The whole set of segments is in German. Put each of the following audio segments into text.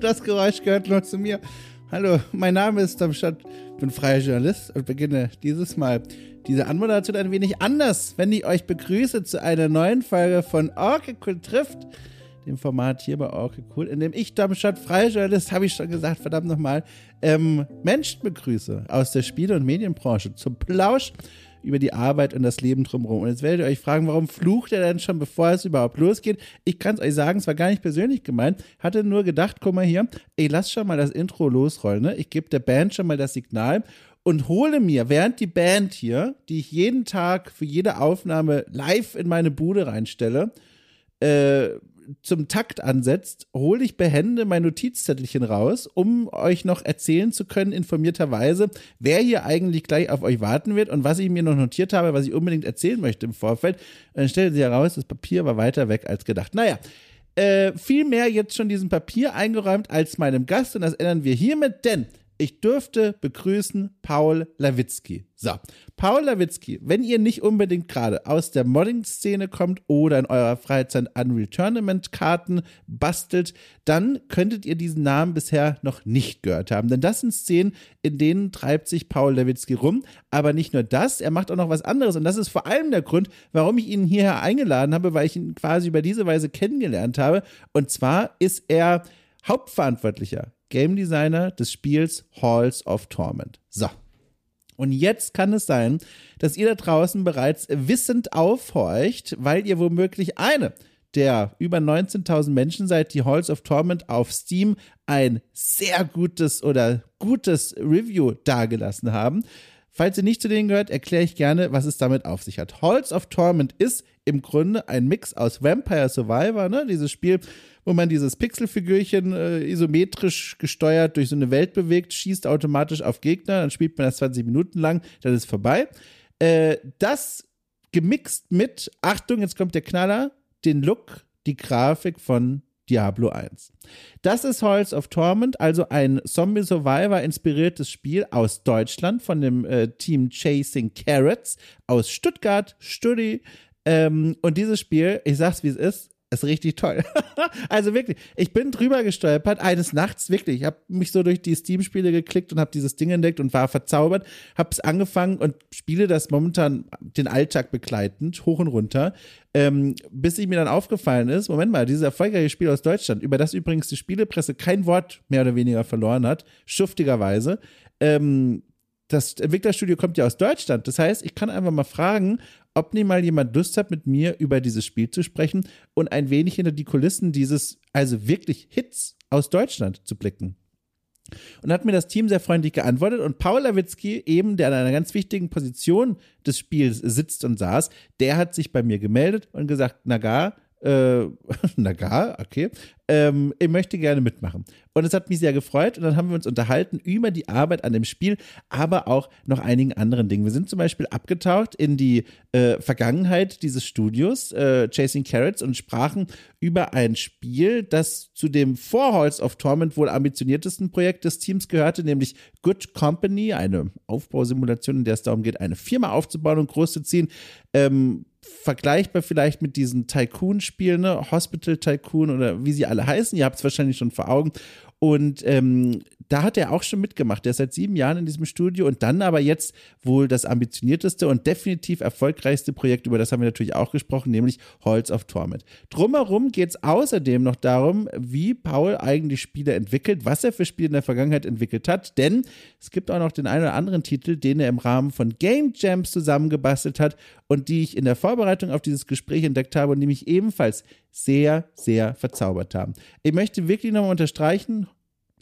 das Geräusch gehört nur zu mir. Hallo, mein Name ist Darmstadt, bin freier Journalist und beginne dieses Mal diese Anmoderation ein wenig anders, wenn ich euch begrüße zu einer neuen Folge von Orke Cool trifft, dem Format hier bei Orke Cool, in dem ich Darmstadt freier Journalist, habe ich schon gesagt, verdammt nochmal, ähm, Menschen begrüße aus der Spiele- und Medienbranche zum Plausch über die Arbeit und das Leben drumherum. Und jetzt werdet ihr euch fragen, warum flucht er denn schon, bevor es überhaupt losgeht? Ich kann es euch sagen, es war gar nicht persönlich gemeint. Hatte nur gedacht, guck mal hier, ey, lass schon mal das Intro losrollen. Ne? Ich gebe der Band schon mal das Signal und hole mir, während die Band hier, die ich jeden Tag für jede Aufnahme live in meine Bude reinstelle, äh, zum Takt ansetzt, hole ich behende mein Notizzettelchen raus, um euch noch erzählen zu können, informierterweise, wer hier eigentlich gleich auf euch warten wird und was ich mir noch notiert habe, was ich unbedingt erzählen möchte im Vorfeld. Und dann stellte sie heraus, das Papier war weiter weg als gedacht. Naja, äh, viel mehr jetzt schon diesem Papier eingeräumt als meinem Gast und das ändern wir hiermit, denn ich dürfte begrüßen Paul Lawitzki. So, Paul Lawitzki, wenn ihr nicht unbedingt gerade aus der Modding-Szene kommt oder in eurer Freizeit Unreal Tournament-Karten bastelt, dann könntet ihr diesen Namen bisher noch nicht gehört haben. Denn das sind Szenen, in denen treibt sich Paul Lawitzki rum. Aber nicht nur das, er macht auch noch was anderes. Und das ist vor allem der Grund, warum ich ihn hierher eingeladen habe, weil ich ihn quasi über diese Weise kennengelernt habe. Und zwar ist er Hauptverantwortlicher Game Designer des Spiels Halls of Torment. So. Und jetzt kann es sein, dass ihr da draußen bereits wissend aufhorcht, weil ihr womöglich eine der über 19.000 Menschen seid, die Halls of Torment auf Steam ein sehr gutes oder gutes Review dagelassen haben. Falls ihr nicht zu denen gehört, erkläre ich gerne, was es damit auf sich hat. Halls of Torment ist im Grunde ein Mix aus Vampire Survivor, ne? dieses Spiel, wo man dieses Pixelfigürchen äh, isometrisch gesteuert durch so eine Welt bewegt, schießt automatisch auf Gegner, dann spielt man das 20 Minuten lang, dann ist vorbei. Äh, das gemixt mit, Achtung, jetzt kommt der Knaller, den Look, die Grafik von Diablo 1. Das ist Halls of Torment, also ein Zombie Survivor inspiriertes Spiel aus Deutschland von dem äh, Team Chasing Carrots aus Stuttgart, Studi. Ähm, und dieses Spiel, ich sag's wie es ist, ist richtig toll. also wirklich, ich bin drüber gestolpert, eines Nachts wirklich. Ich habe mich so durch die Steam-Spiele geklickt und habe dieses Ding entdeckt und war verzaubert. Habe es angefangen und spiele das momentan den Alltag begleitend, hoch und runter. Ähm, bis ich mir dann aufgefallen ist, Moment mal, dieses erfolgreiche Spiel aus Deutschland, über das übrigens die Spielepresse kein Wort mehr oder weniger verloren hat, schuftigerweise. Ähm, das Entwicklerstudio kommt ja aus Deutschland. Das heißt, ich kann einfach mal fragen, ob nie mal jemand Lust hat, mit mir über dieses Spiel zu sprechen und ein wenig hinter die Kulissen dieses, also wirklich Hits aus Deutschland zu blicken. Und hat mir das Team sehr freundlich geantwortet und Paul Lawitzki, eben, der an einer ganz wichtigen Position des Spiels sitzt und saß, der hat sich bei mir gemeldet und gesagt, na gar, äh, na gar, okay, ähm, ich möchte gerne mitmachen. Und es hat mich sehr gefreut und dann haben wir uns unterhalten über die Arbeit an dem Spiel, aber auch noch einigen anderen Dingen. Wir sind zum Beispiel abgetaucht in die äh, Vergangenheit dieses Studios, äh, Chasing Carrots, und sprachen über ein Spiel, das zu dem vor Halls of Torment wohl ambitioniertesten Projekt des Teams gehörte, nämlich Good Company, eine Aufbausimulation, in der es darum geht, eine Firma aufzubauen und groß zu ziehen. Ähm, vergleichbar vielleicht mit diesen Tycoon-Spielen, ne? Hospital Tycoon oder wie sie alle heißen. Ihr habt es wahrscheinlich schon vor Augen. Und ähm, da hat er auch schon mitgemacht. Der ist seit sieben Jahren in diesem Studio und dann aber jetzt wohl das ambitionierteste und definitiv erfolgreichste Projekt, über das haben wir natürlich auch gesprochen, nämlich Halls of Torment. Drumherum geht es außerdem noch darum, wie Paul eigentlich Spiele entwickelt, was er für Spiele in der Vergangenheit entwickelt hat, denn es gibt auch noch den einen oder anderen Titel, den er im Rahmen von Game Jams zusammengebastelt hat und die ich in der Vorbereitung auf dieses Gespräch entdeckt habe und die mich ebenfalls sehr, sehr verzaubert haben. Ich möchte wirklich nochmal unterstreichen,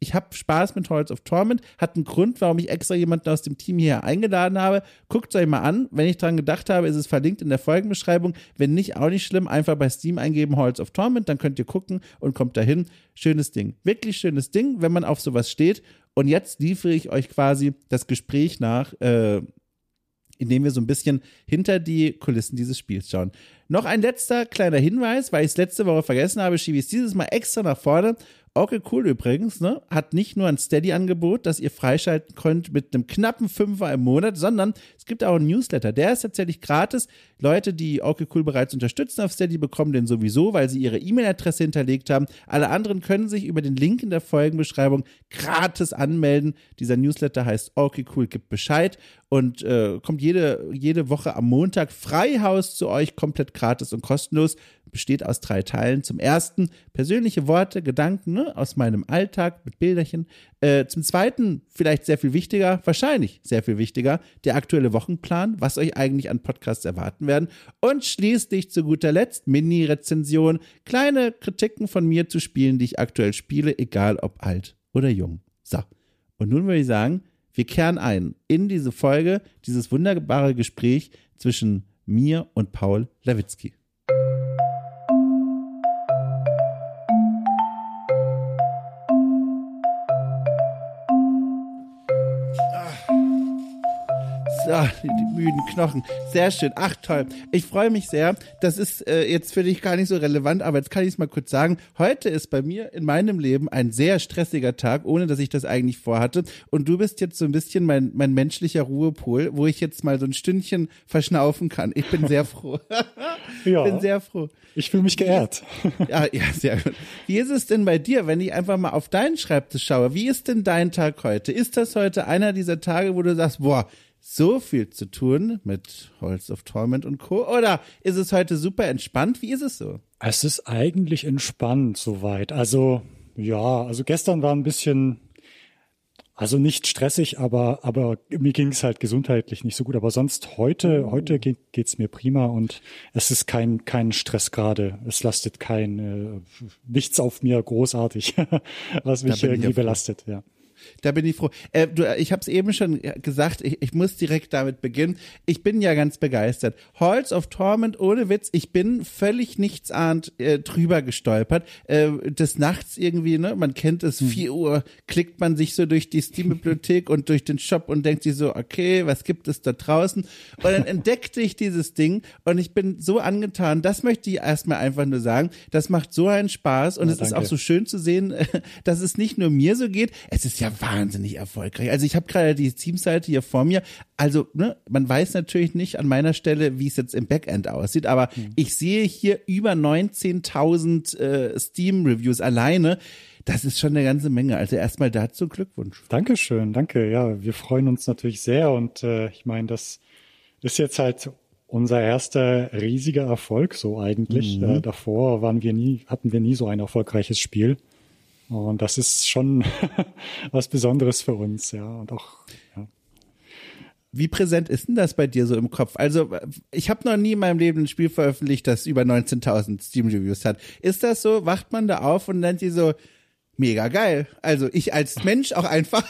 ich habe Spaß mit Halls of Torment. Hat einen Grund, warum ich extra jemanden aus dem Team hier eingeladen habe. Guckt es euch mal an. Wenn ich dran gedacht habe, ist es verlinkt in der Folgenbeschreibung. Wenn nicht, auch nicht schlimm. Einfach bei Steam eingeben Halls of Torment, dann könnt ihr gucken und kommt dahin. Schönes Ding. Wirklich schönes Ding, wenn man auf sowas steht. Und jetzt liefere ich euch quasi das Gespräch nach, äh, indem wir so ein bisschen hinter die Kulissen dieses Spiels schauen. Noch ein letzter kleiner Hinweis, weil ich es letzte Woche vergessen habe, schiebe ich es dieses Mal extra nach vorne Okay, cool übrigens, ne? Hat nicht nur ein Steady-Angebot, das ihr freischalten könnt mit einem knappen Fünfer im Monat, sondern es gibt auch einen Newsletter. Der ist tatsächlich gratis. Leute, die Okay Cool bereits unterstützen auf Steady, bekommen den sowieso, weil sie ihre E-Mail-Adresse hinterlegt haben. Alle anderen können sich über den Link in der Folgenbeschreibung gratis anmelden. Dieser Newsletter heißt Okay Cool, gibt Bescheid und äh, kommt jede, jede Woche am Montag Freihaus zu euch, komplett gratis und kostenlos. Besteht aus drei Teilen. Zum ersten persönliche Worte, Gedanken ne, aus meinem Alltag mit Bilderchen. Äh, zum zweiten, vielleicht sehr viel wichtiger, wahrscheinlich sehr viel wichtiger, der aktuelle Wochenplan, was euch eigentlich an Podcasts erwarten werden. Und schließlich zu guter Letzt Mini-Rezension, kleine Kritiken von mir zu Spielen, die ich aktuell spiele, egal ob alt oder jung. So. Und nun würde ich sagen, wir kehren ein in diese Folge, dieses wunderbare Gespräch zwischen mir und Paul Lewitzki. Ah, die, die, müden Knochen. Sehr schön. Ach, toll. Ich freue mich sehr. Das ist äh, jetzt für dich gar nicht so relevant, aber jetzt kann ich es mal kurz sagen. Heute ist bei mir in meinem Leben ein sehr stressiger Tag, ohne dass ich das eigentlich vorhatte. Und du bist jetzt so ein bisschen mein, mein menschlicher Ruhepol, wo ich jetzt mal so ein Stündchen verschnaufen kann. Ich bin sehr froh. ja. bin sehr froh. Ich fühle mich geehrt. ja, ja, sehr gut. Wie ist es denn bei dir, wenn ich einfach mal auf deinen Schreibtisch schaue? Wie ist denn dein Tag heute? Ist das heute einer dieser Tage, wo du sagst, boah, so viel zu tun mit Holz of Torment und Co. Oder ist es heute super entspannt? Wie ist es so? Es ist eigentlich entspannt soweit. Also ja, also gestern war ein bisschen, also nicht stressig, aber aber mir ging es halt gesundheitlich nicht so gut. Aber sonst heute oh. heute geht, geht's mir prima und es ist kein kein Stress gerade. Es lastet kein äh, nichts auf mir großartig, was mich irgendwie belastet. Ja. Da bin ich froh. Äh, du, ich habe es eben schon gesagt, ich, ich muss direkt damit beginnen. Ich bin ja ganz begeistert. Halls of Torment, ohne Witz, ich bin völlig nichtsahnd äh, drüber gestolpert. Äh, des Nachts irgendwie, ne, man kennt es, hm. 4 Uhr klickt man sich so durch die Steam-Bibliothek und durch den Shop und denkt sich so, okay, was gibt es da draußen? Und dann entdeckte ich dieses Ding und ich bin so angetan. Das möchte ich erstmal einfach nur sagen. Das macht so einen Spaß und ja, es danke. ist auch so schön zu sehen, dass es nicht nur mir so geht. Es ist ja wahnsinnig erfolgreich. Also ich habe gerade die Teamseite hier vor mir. Also ne, man weiß natürlich nicht an meiner Stelle, wie es jetzt im Backend aussieht, aber mhm. ich sehe hier über 19.000 äh, Steam-Reviews alleine. Das ist schon eine ganze Menge. Also erstmal dazu Glückwunsch. Dankeschön, danke. Ja, wir freuen uns natürlich sehr und äh, ich meine, das ist jetzt halt unser erster riesiger Erfolg so eigentlich. Mhm. Äh, davor waren wir nie, hatten wir nie so ein erfolgreiches Spiel. Und das ist schon was Besonderes für uns, ja. Und auch, ja. Wie präsent ist denn das bei dir so im Kopf? Also, ich habe noch nie in meinem Leben ein Spiel veröffentlicht, das über 19.000 Steam-Reviews hat. Ist das so? Wacht man da auf und nennt die so, mega geil. Also, ich als Mensch auch einfach.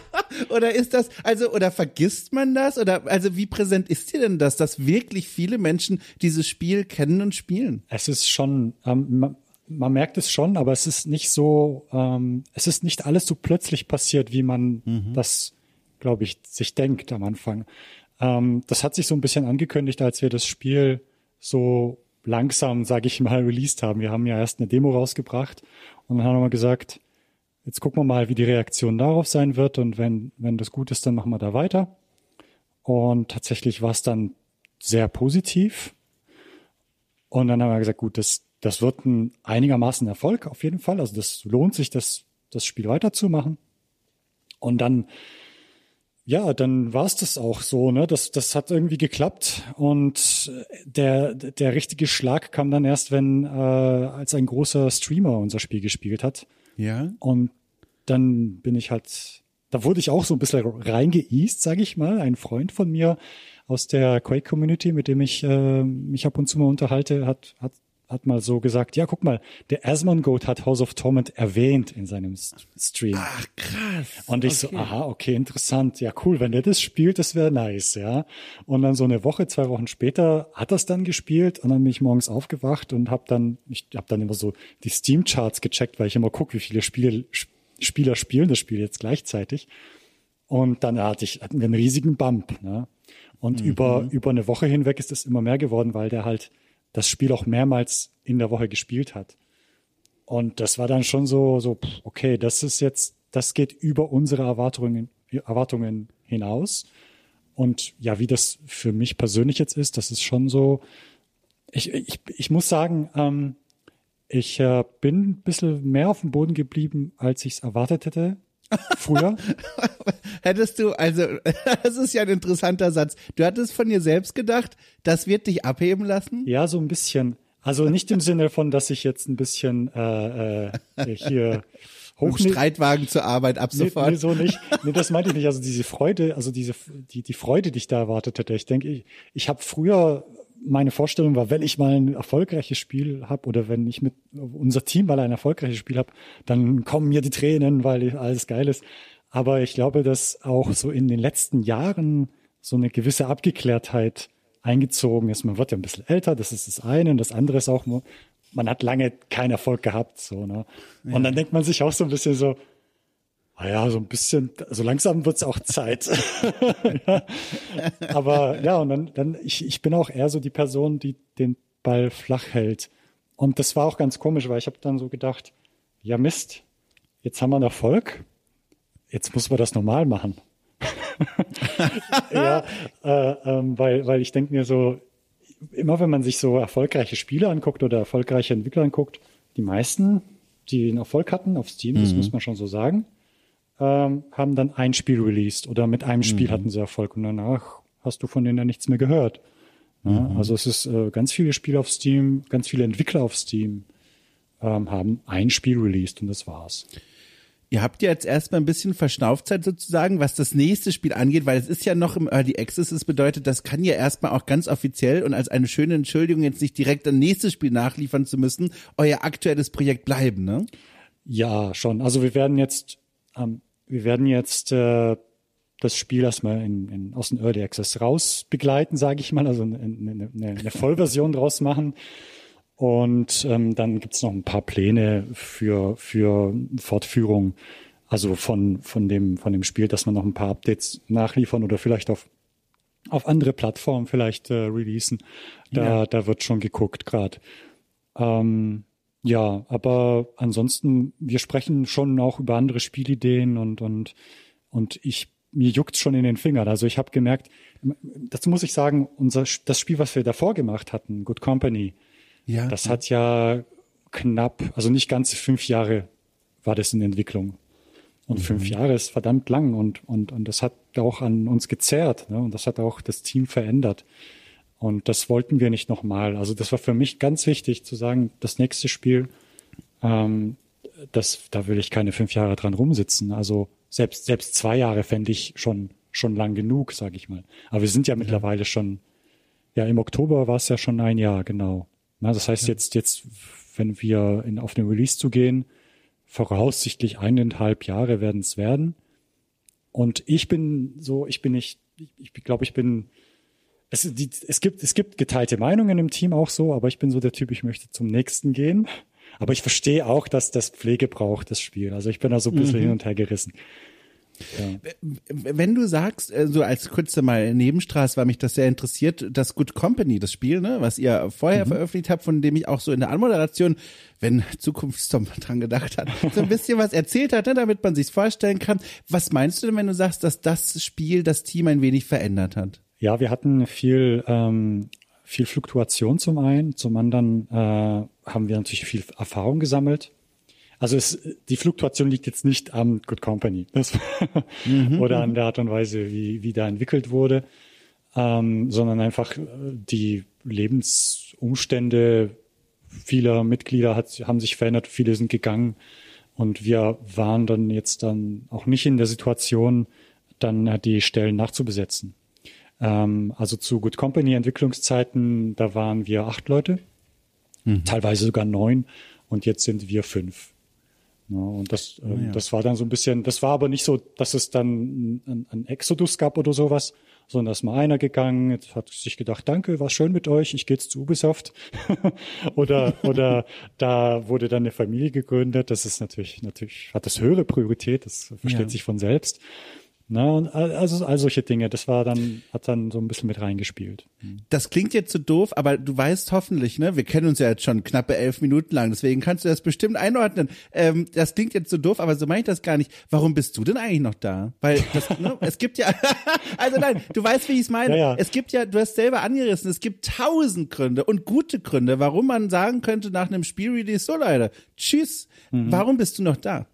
oder ist das, also, oder vergisst man das? Oder, also, wie präsent ist dir denn das, dass wirklich viele Menschen dieses Spiel kennen und spielen? Es ist schon, ähm, man merkt es schon, aber es ist nicht so, ähm, es ist nicht alles so plötzlich passiert, wie man mhm. das, glaube ich, sich denkt am Anfang. Ähm, das hat sich so ein bisschen angekündigt, als wir das Spiel so langsam, sage ich mal, released haben. Wir haben ja erst eine Demo rausgebracht und dann haben wir gesagt, jetzt gucken wir mal, wie die Reaktion darauf sein wird und wenn, wenn das gut ist, dann machen wir da weiter. Und tatsächlich war es dann sehr positiv. Und dann haben wir gesagt, gut, das, das wird ein einigermaßen Erfolg auf jeden Fall. Also das lohnt sich, das, das Spiel weiterzumachen. Und dann, ja, dann war es das auch so, ne? Das, das hat irgendwie geklappt. Und der, der richtige Schlag kam dann erst, wenn, äh, als ein großer Streamer unser Spiel gespielt hat. Ja. Und dann bin ich halt, da wurde ich auch so ein bisschen reingeeast, sage ich mal. Ein Freund von mir aus der Quake-Community, mit dem ich äh, mich ab und zu mal unterhalte, hat, hat hat mal so gesagt, ja, guck mal, der Asmongold hat House of Torment erwähnt in seinem Stream. Ach, krass. Und ich okay. so, aha, okay, interessant. Ja, cool, wenn der das spielt, das wäre nice, ja. Und dann so eine Woche, zwei Wochen später hat das dann gespielt und dann bin ich morgens aufgewacht und habe dann, ich habe dann immer so die Steam-Charts gecheckt, weil ich immer gucke, wie viele Spiele, Spieler spielen das Spiel jetzt gleichzeitig. Und dann hatte ich hatten wir einen riesigen Bump. Ne? Und mhm. über, über eine Woche hinweg ist es immer mehr geworden, weil der halt das Spiel auch mehrmals in der Woche gespielt hat. Und das war dann schon so, so, okay, das ist jetzt, das geht über unsere Erwartungen, Erwartungen hinaus. Und ja, wie das für mich persönlich jetzt ist, das ist schon so, ich, ich, ich muss sagen, ähm, ich äh, bin ein bisschen mehr auf dem Boden geblieben, als ich es erwartet hätte. Früher. Hättest du, also, das ist ja ein interessanter Satz. Du hattest von dir selbst gedacht, das wird dich abheben lassen? Ja, so ein bisschen. Also nicht im Sinne von, dass ich jetzt ein bisschen äh, äh, hier hoch Streitwagen zur Arbeit ab sofort. Nee, nee, so nicht. Nee, das meinte ich nicht. Also diese Freude, also diese die die Freude, die ich da erwartet hätte. Ich denke, ich, ich habe früher meine Vorstellung war, wenn ich mal ein erfolgreiches Spiel habe oder wenn ich mit unser Team mal ein erfolgreiches Spiel habe, dann kommen mir die Tränen, weil alles geil ist. Aber ich glaube, dass auch so in den letzten Jahren so eine gewisse Abgeklärtheit eingezogen ist. Man wird ja ein bisschen älter, das ist das eine. Und das andere ist auch, man hat lange keinen Erfolg gehabt. So, ne? Und ja. dann denkt man sich auch so ein bisschen so, naja, so ein bisschen, so also langsam wird's auch Zeit. ja. Aber ja, und dann, dann ich, ich bin auch eher so die Person, die den Ball flach hält. Und das war auch ganz komisch, weil ich habe dann so gedacht, ja Mist, jetzt haben wir einen Erfolg, jetzt muss man das normal machen. ja, äh, ähm, weil, weil ich denke mir so, immer wenn man sich so erfolgreiche Spiele anguckt oder erfolgreiche Entwickler anguckt, die meisten, die einen Erfolg hatten auf Steam, mhm. das muss man schon so sagen, ähm, haben dann ein Spiel released oder mit einem Spiel mhm. hatten sie Erfolg und danach hast du von denen ja nichts mehr gehört. Ja, mhm. Also es ist äh, ganz viele Spiele auf Steam, ganz viele Entwickler auf Steam ähm, haben ein Spiel released und das war's. Ihr habt ja jetzt erstmal ein bisschen Verschnaufzeit sozusagen, was das nächste Spiel angeht, weil es ist ja noch im Early Access. Das bedeutet, das kann ja erstmal auch ganz offiziell und als eine schöne Entschuldigung jetzt nicht direkt ein nächstes Spiel nachliefern zu müssen, euer aktuelles Projekt bleiben, ne? Ja, schon. Also wir werden jetzt ähm, wir werden jetzt äh, das Spiel erstmal in, in, aus dem Early Access raus begleiten, sage ich mal, also eine, eine, eine Vollversion draus machen. Und ähm, dann gibt's noch ein paar Pläne für, für Fortführung, also von, von, dem, von dem Spiel, dass man noch ein paar Updates nachliefern oder vielleicht auf, auf andere Plattformen vielleicht äh, releasen. Da, ja. da wird schon geguckt gerade. Ähm, ja, aber ansonsten, wir sprechen schon auch über andere Spielideen und, und, und ich, mir juckt schon in den Fingern. Also ich habe gemerkt, dazu muss ich sagen, unser, das Spiel, was wir davor gemacht hatten, Good Company, ja, das hat ja knapp, also nicht ganze fünf Jahre war das in Entwicklung. Und mhm. fünf Jahre ist verdammt lang und, und, und das hat auch an uns gezerrt. Ne? Und das hat auch das Team verändert. Und das wollten wir nicht nochmal. Also das war für mich ganz wichtig zu sagen, das nächste Spiel, ähm, das, da will ich keine fünf Jahre dran rumsitzen. Also selbst, selbst zwei Jahre fände ich schon, schon lang genug, sage ich mal. Aber wir sind ja, ja, mittlerweile schon, ja, im Oktober war es ja schon ein Jahr, genau. Na, das heißt ja. jetzt, jetzt, wenn wir in, auf den Release zu gehen, voraussichtlich eineinhalb Jahre werden es werden. Und ich bin so, ich bin nicht, ich, ich glaube, ich bin es, die, es, gibt, es gibt geteilte Meinungen im Team auch so, aber ich bin so der Typ, ich möchte zum nächsten gehen. Aber ich verstehe auch, dass das Pflege braucht, das Spiel. Also ich bin da so ein bisschen mhm. hin und her gerissen. Ja. Wenn du sagst, äh, so als kurze mal Nebenstraße, weil mich das sehr interessiert, das Good Company, das Spiel, ne, was ihr vorher mhm. veröffentlicht habt, von dem ich auch so in der Anmoderation, wenn Zukunftstom dran gedacht hat, so ein bisschen was erzählt hat, ne, damit man sich's vorstellen kann. Was meinst du denn, wenn du sagst, dass das Spiel das Team ein wenig verändert hat? Ja, wir hatten viel, ähm, viel Fluktuation zum einen, zum anderen äh, haben wir natürlich viel Erfahrung gesammelt. Also es, die Fluktuation liegt jetzt nicht am Good Company das, mhm. oder an der Art und Weise, wie, wie da entwickelt wurde, ähm, sondern einfach äh, die Lebensumstände vieler Mitglieder hat, haben sich verändert, viele sind gegangen und wir waren dann jetzt dann auch nicht in der Situation, dann die Stellen nachzubesetzen. Ähm, also zu Good Company Entwicklungszeiten, da waren wir acht Leute, mhm. teilweise sogar neun und jetzt sind wir fünf. Ja, und das, äh, ja. das war dann so ein bisschen, das war aber nicht so, dass es dann ein, ein Exodus gab oder sowas, sondern da ist mal einer gegangen, jetzt hat sich gedacht, danke, war schön mit euch, ich gehe jetzt zu Ubisoft. oder, oder da wurde dann eine Familie gegründet, das ist natürlich, natürlich, hat das höhere Priorität, das versteht ja. sich von selbst. Ne, und also all solche Dinge, das war dann, hat dann so ein bisschen mit reingespielt. Das klingt jetzt so doof, aber du weißt hoffentlich, ne, wir kennen uns ja jetzt schon knappe elf Minuten lang, deswegen kannst du das bestimmt einordnen. Ähm, das klingt jetzt so doof, aber so meine ich das gar nicht. Warum bist du denn eigentlich noch da? Weil das, ne, es gibt ja, also nein, du weißt, wie ich es meine. Ja, ja. Es gibt ja, du hast selber angerissen, es gibt tausend Gründe und gute Gründe, warum man sagen könnte nach einem Spielrelease, so Leute, tschüss, mhm. warum bist du noch da?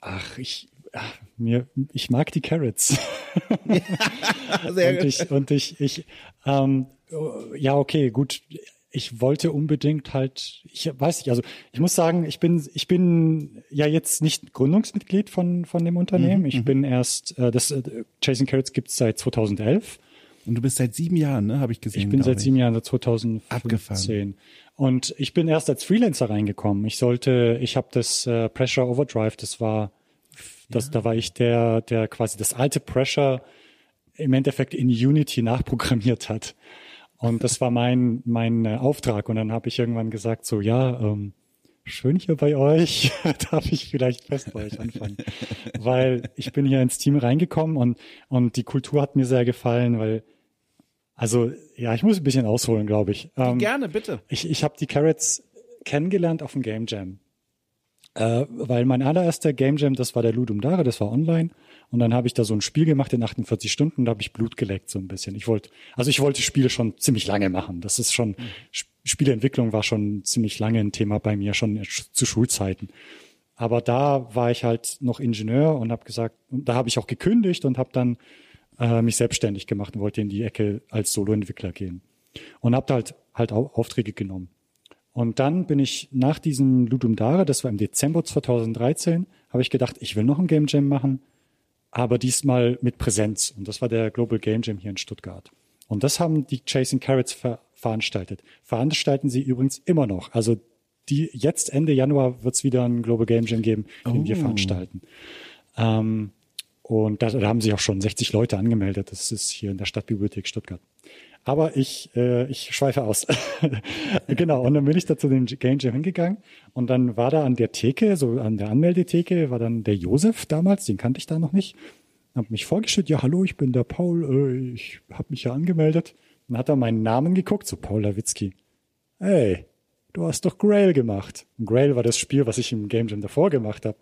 Ach, ich, mir, ich mag die Carrots. Ja, sehr und gut. ich, und ich, ich, ähm, ja, okay, gut. Ich wollte unbedingt halt, ich weiß nicht, also ich muss sagen, ich bin, ich bin ja jetzt nicht Gründungsmitglied von, von dem Unternehmen. Mhm, ich mhm. bin erst, äh, das äh, Chasing Carrots gibt's seit 2011. Und du bist seit sieben Jahren, ne, habe ich gesehen. Ich bin seit sieben Jahren, seit 2015. Abgefahren. Und ich bin erst als Freelancer reingekommen. Ich sollte, ich habe das äh, Pressure Overdrive, das war das, ja. Da war ich der, der quasi das alte Pressure im Endeffekt in Unity nachprogrammiert hat. Und das war mein, mein äh, Auftrag. Und dann habe ich irgendwann gesagt, so ja, ähm, schön hier bei euch, darf ich vielleicht fest bei euch anfangen. weil ich bin hier ins Team reingekommen und, und die Kultur hat mir sehr gefallen, weil, also ja, ich muss ein bisschen ausholen, glaube ich. Ähm, Gerne, bitte. Ich, ich habe die Carrots kennengelernt auf dem Game Jam. Äh, weil mein allererster Game Jam, das war der Ludum Dare, das war online. Und dann habe ich da so ein Spiel gemacht in 48 Stunden, da habe ich Blut geleckt so ein bisschen. Ich wollte, also ich wollte Spiele schon ziemlich lange machen. Das ist schon, mhm. Spieleentwicklung war schon ziemlich lange ein Thema bei mir, schon zu Schulzeiten. Aber da war ich halt noch Ingenieur und habe gesagt, und da habe ich auch gekündigt und habe dann äh, mich selbstständig gemacht und wollte in die Ecke als Soloentwickler gehen. Und habe da halt halt Aufträge genommen. Und dann bin ich nach diesem Ludum Dare, das war im Dezember 2013, habe ich gedacht, ich will noch ein Game Jam machen, aber diesmal mit Präsenz. Und das war der Global Game Jam hier in Stuttgart. Und das haben die Chasing Carrots ver veranstaltet. Veranstalten sie übrigens immer noch. Also die jetzt Ende Januar wird es wieder ein Global Game Jam geben, den oh. wir veranstalten. Ähm, und da, da haben sich auch schon 60 Leute angemeldet. Das ist hier in der Stadtbibliothek Stuttgart. Aber ich, äh, ich schweife aus. genau, und dann bin ich da zu dem Game Jam hingegangen und dann war da an der Theke, so an der Anmeldetheke, war dann der Josef damals, den kannte ich da noch nicht. Hab mich vorgestellt, ja hallo, ich bin der Paul, äh, ich habe mich ja angemeldet. Dann hat er meinen Namen geguckt, so Paul Lawitzki. Hey, du hast doch Grail gemacht. Und Grail war das Spiel, was ich im Game Jam davor gemacht habe.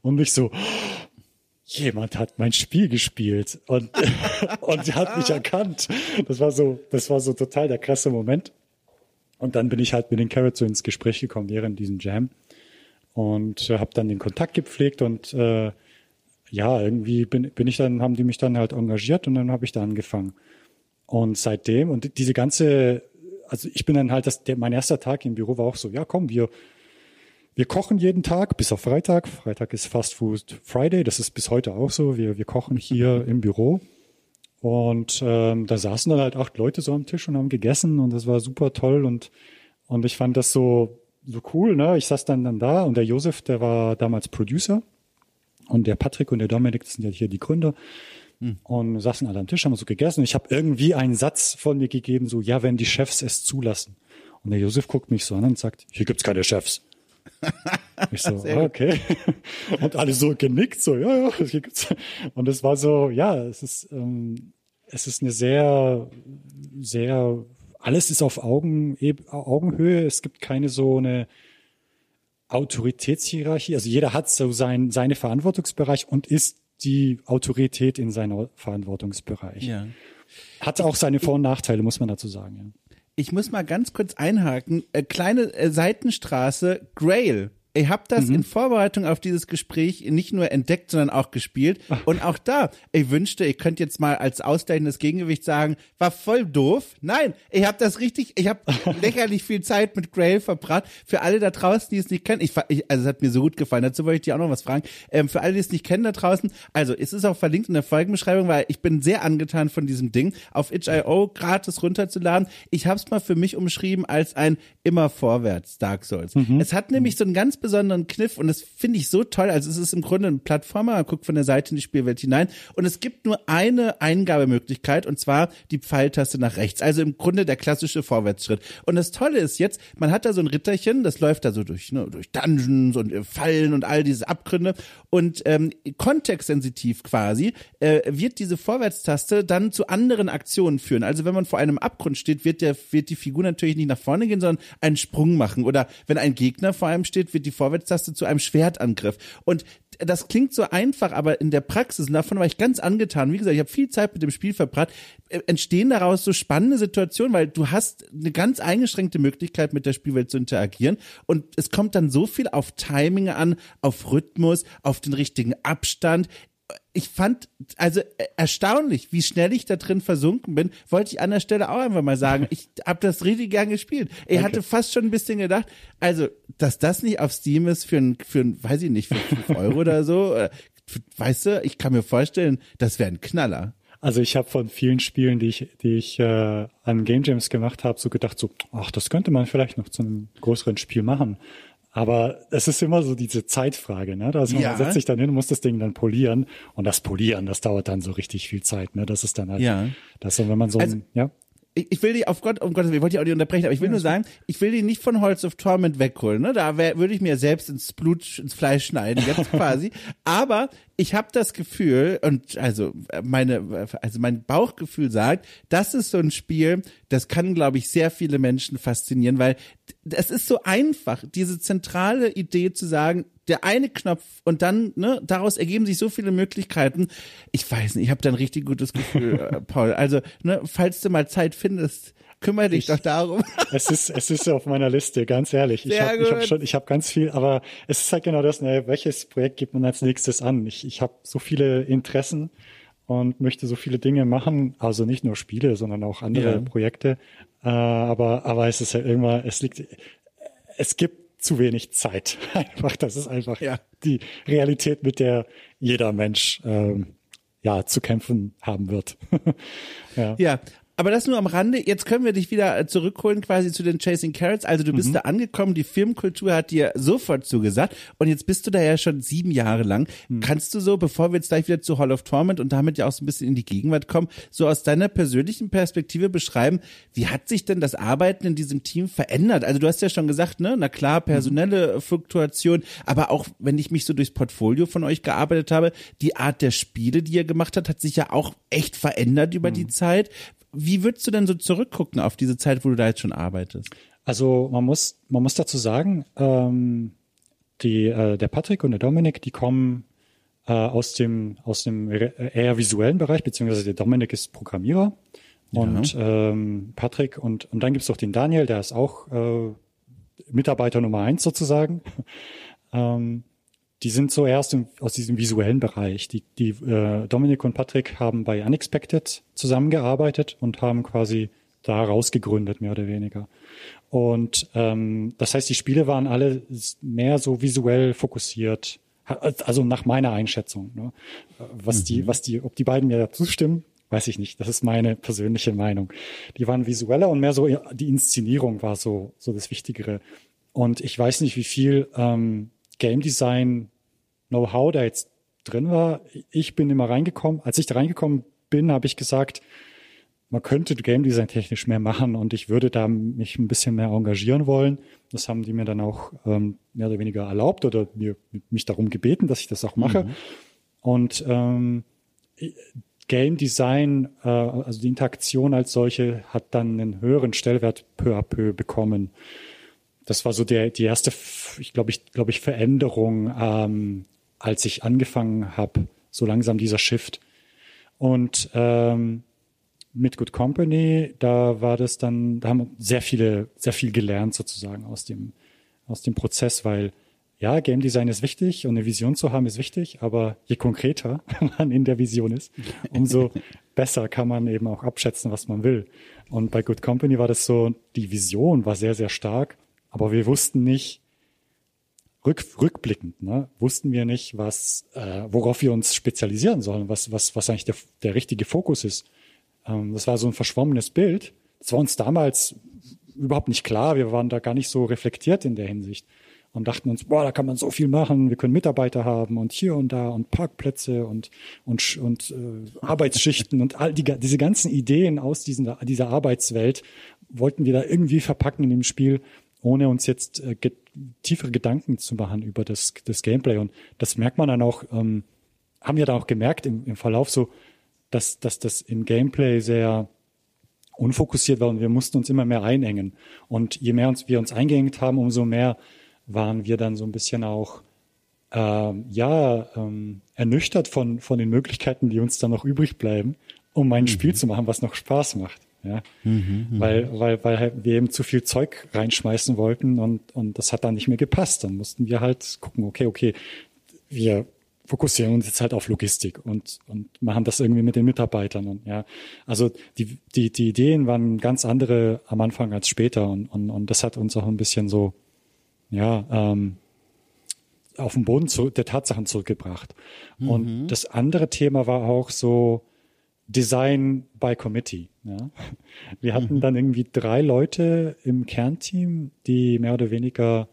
Und ich so, jemand hat mein Spiel gespielt und, und hat mich erkannt. Das war so, das war so total der krasse Moment. Und dann bin ich halt mit den Carrots so ins Gespräch gekommen während diesem Jam und äh, habe dann den Kontakt gepflegt und äh, ja, irgendwie bin, bin ich dann, haben die mich dann halt engagiert und dann habe ich da angefangen. Und seitdem, und diese ganze, also ich bin dann halt, das, der, mein erster Tag im Büro war auch so, ja komm, wir, wir kochen jeden Tag, bis auf Freitag. Freitag ist Fast Food Friday. Das ist bis heute auch so. Wir, wir kochen hier im Büro. Und ähm, da saßen dann halt acht Leute so am Tisch und haben gegessen und das war super toll und und ich fand das so so cool. Ne? Ich saß dann dann da und der Josef, der war damals Producer und der Patrick und der Dominik, das sind ja hier die Gründer. Hm. Und saßen alle am Tisch, haben so gegessen. Und ich habe irgendwie einen Satz von mir gegeben, so, ja, wenn die Chefs es zulassen. Und der Josef guckt mich so an und sagt, hier gibt's keine Chefs. Ich so, okay. Und alle so genickt, so, ja, ja. Und es war so, ja, es ist, ähm, es ist eine sehr, sehr, alles ist auf Augen, Augenhöhe. Es gibt keine so eine Autoritätshierarchie. Also jeder hat so sein, seine Verantwortungsbereich und ist die Autorität in seinem Verantwortungsbereich. Ja. Hat auch seine Vor- und Nachteile, muss man dazu sagen. Ja ich muss mal ganz kurz einhaken. Äh, kleine äh, Seitenstraße, Grail. Ich habe das mhm. in Vorbereitung auf dieses Gespräch nicht nur entdeckt, sondern auch gespielt. Und auch da, ich wünschte, ich könnte jetzt mal als ausgleichendes Gegengewicht sagen, war voll doof. Nein, ich habe das richtig, ich habe lächerlich viel Zeit mit Grail verbracht. Für alle da draußen, die es nicht kennen, ich, ich, also es hat mir so gut gefallen, dazu wollte ich dir auch noch was fragen. Ähm, für alle, die es nicht kennen da draußen, also es ist auch verlinkt in der Folgenbeschreibung, weil ich bin sehr angetan von diesem Ding, auf itch.io gratis runterzuladen. Ich habe es mal für mich umschrieben als ein immer vorwärts Dark Souls. Mhm. Es hat nämlich so ein ganz besonderen Kniff und das finde ich so toll. Also es ist im Grunde ein Plattformer, man guckt von der Seite in die Spielwelt hinein und es gibt nur eine Eingabemöglichkeit und zwar die Pfeiltaste nach rechts. Also im Grunde der klassische Vorwärtsschritt. Und das Tolle ist jetzt, man hat da so ein Ritterchen, das läuft da so durch, ne, durch Dungeons und Fallen und all diese Abgründe und ähm, kontextsensitiv quasi äh, wird diese Vorwärtstaste dann zu anderen Aktionen führen. Also wenn man vor einem Abgrund steht, wird der wird die Figur natürlich nicht nach vorne gehen, sondern einen Sprung machen. Oder wenn ein Gegner vor einem steht, wird die Vorwärtstaste zu einem Schwertangriff. Und das klingt so einfach, aber in der Praxis, und davon war ich ganz angetan, wie gesagt, ich habe viel Zeit mit dem Spiel verbracht, äh, entstehen daraus so spannende Situationen, weil du hast eine ganz eingeschränkte Möglichkeit, mit der Spielwelt zu interagieren und es kommt dann so viel auf Timing an, auf Rhythmus, auf den richtigen Abstand ich fand also äh, erstaunlich, wie schnell ich da drin versunken bin. Wollte ich an der Stelle auch einfach mal sagen. Ich habe das richtig gern gespielt. Ich okay. hatte fast schon ein bisschen gedacht, also, dass das nicht auf Steam ist für ein, für ein weiß ich nicht, für 5 Euro oder so. Äh, weißt du, ich kann mir vorstellen, das wäre ein Knaller. Also ich habe von vielen Spielen, die ich, die ich äh, an Game Jams gemacht habe, so gedacht, so, ach, das könnte man vielleicht noch zu einem größeren Spiel machen. Aber es ist immer so diese Zeitfrage, ne? Da also ja. man setzt sich dann hin, muss das Ding dann polieren und das Polieren, das dauert dann so richtig viel Zeit, ne? Das ist dann halt, ja. das so, wenn man so, also, ein, ja ich, ich will die auf Gott, um Gottes Willen, ich wollte die auch nicht unterbrechen, aber ich will ja, nur sagen, ich will die nicht von Holz of Torment wegholen. Ne? Da wär, würde ich mir selbst ins Blut, ins Fleisch schneiden, jetzt quasi. aber ich habe das Gefühl, und also meine, also mein Bauchgefühl sagt, das ist so ein Spiel, das kann, glaube ich, sehr viele Menschen faszinieren, weil es ist so einfach, diese zentrale Idee zu sagen, der eine Knopf und dann, ne, daraus ergeben sich so viele Möglichkeiten. Ich weiß nicht, ich habe da ein richtig gutes Gefühl, äh, Paul. Also, ne, falls du mal Zeit findest, kümmere dich ich, doch darum. Es ist, es ist auf meiner Liste, ganz ehrlich. Sehr ich habe ich hab schon, ich habe ganz viel, aber es ist halt genau das, ne, welches Projekt gibt man als nächstes an? Ich, ich habe so viele Interessen und möchte so viele Dinge machen, also nicht nur Spiele, sondern auch andere ja. Projekte. Äh, aber, aber es ist halt irgendwann, es liegt, es gibt zu wenig Zeit. Einfach, das ist einfach ja. die Realität, mit der jeder Mensch ähm, ja zu kämpfen haben wird. ja. ja, aber das nur am Rande. Jetzt können wir dich wieder äh, zurückholen quasi zu den Chasing Carrots. Also du bist mhm. da angekommen, die Filmkultur hat dir sofort zugesagt und jetzt bist du da ja schon sieben Jahre lang. Mhm. Kannst du so, bevor wir jetzt gleich wieder zu Hall of Torment und damit ja auch so ein bisschen in die Gegenwart kommen, so aus deiner persönlichen Perspektive beschreiben, wie hat sich denn das Arbeiten in diesem Team verändert? Also du hast ja schon gesagt, ne, na klar, personelle mhm. Fluktuation, aber auch wenn ich mich so durchs Portfolio von euch gearbeitet habe, die Art der Spiele, die ihr gemacht habt, hat sich ja auch echt verändert über die mhm. Zeit. Wie würdest du denn so zurückgucken auf diese Zeit, wo du da jetzt schon arbeitest? Also man muss, man muss dazu sagen, ähm, die, äh, der Patrick und der Dominik, die kommen äh, aus dem, aus dem eher visuellen Bereich, beziehungsweise der Dominik ist Programmierer. Und ja. ähm, Patrick und, und dann gibt's noch den Daniel, der ist auch äh, Mitarbeiter Nummer eins sozusagen. ähm, die sind so erst im, aus diesem visuellen Bereich. Die, die äh, Dominik und Patrick haben bei Unexpected zusammengearbeitet und haben quasi da rausgegründet, mehr oder weniger. Und ähm, das heißt, die Spiele waren alle mehr so visuell fokussiert, also nach meiner Einschätzung. Ne? Was mhm. die, was die, ob die beiden mir zustimmen, weiß ich nicht. Das ist meine persönliche Meinung. Die waren visueller und mehr so die Inszenierung war so so das Wichtigere. Und ich weiß nicht, wie viel ähm, Game Design Know-how da jetzt drin war. Ich bin immer reingekommen. Als ich da reingekommen bin, habe ich gesagt, man könnte Game Design technisch mehr machen und ich würde da mich ein bisschen mehr engagieren wollen. Das haben die mir dann auch ähm, mehr oder weniger erlaubt oder mir, mich darum gebeten, dass ich das auch mache. Mhm. Und ähm, Game Design, äh, also die Interaktion als solche, hat dann einen höheren Stellwert peu à peu bekommen das war so der, die erste, ich glaube, ich glaube ich Veränderung, ähm, als ich angefangen habe, so langsam dieser Shift. Und ähm, mit Good Company, da war das dann, da haben wir sehr viele, sehr viel gelernt sozusagen aus dem, aus dem Prozess, weil ja, Game Design ist wichtig und eine Vision zu haben ist wichtig, aber je konkreter man in der Vision ist, umso besser kann man eben auch abschätzen, was man will. Und bei Good Company war das so, die Vision war sehr, sehr stark aber wir wussten nicht, rück, rückblickend, ne, wussten wir nicht, was, äh, worauf wir uns spezialisieren sollen, was, was, was eigentlich der, der richtige Fokus ist. Ähm, das war so ein verschwommenes Bild. Das war uns damals überhaupt nicht klar. Wir waren da gar nicht so reflektiert in der Hinsicht. und dachten uns, boah, da kann man so viel machen, wir können Mitarbeiter haben und hier und da und Parkplätze und und und äh, Arbeitsschichten und all die diese ganzen Ideen aus diesen, dieser Arbeitswelt wollten wir da irgendwie verpacken in dem Spiel, ohne uns jetzt äh, ge tiefere Gedanken zu machen über das das Gameplay und das merkt man dann auch ähm, haben wir da auch gemerkt im, im Verlauf so, dass dass das im Gameplay sehr unfokussiert war und wir mussten uns immer mehr einengen. Und je mehr uns wir uns eingeengt haben, umso mehr waren wir dann so ein bisschen auch ähm, ja ähm, ernüchtert von von den Möglichkeiten, die uns dann noch übrig bleiben, um ein mhm. Spiel zu machen, was noch Spaß macht. Ja, mhm, mhm, weil weil weil wir eben zu viel Zeug reinschmeißen wollten und und das hat dann nicht mehr gepasst. Dann mussten wir halt gucken, okay, okay, wir fokussieren uns jetzt halt auf Logistik und, und machen das irgendwie mit den Mitarbeitern und ja. Also die, die, die Ideen waren ganz andere am Anfang als später und, und, und das hat uns auch ein bisschen so, ja, ähm, auf den Boden zu, der Tatsachen zurückgebracht. Mhm. Und das andere Thema war auch so Design by Committee. Ja. Wir hatten mhm. dann irgendwie drei Leute im Kernteam, die mehr oder weniger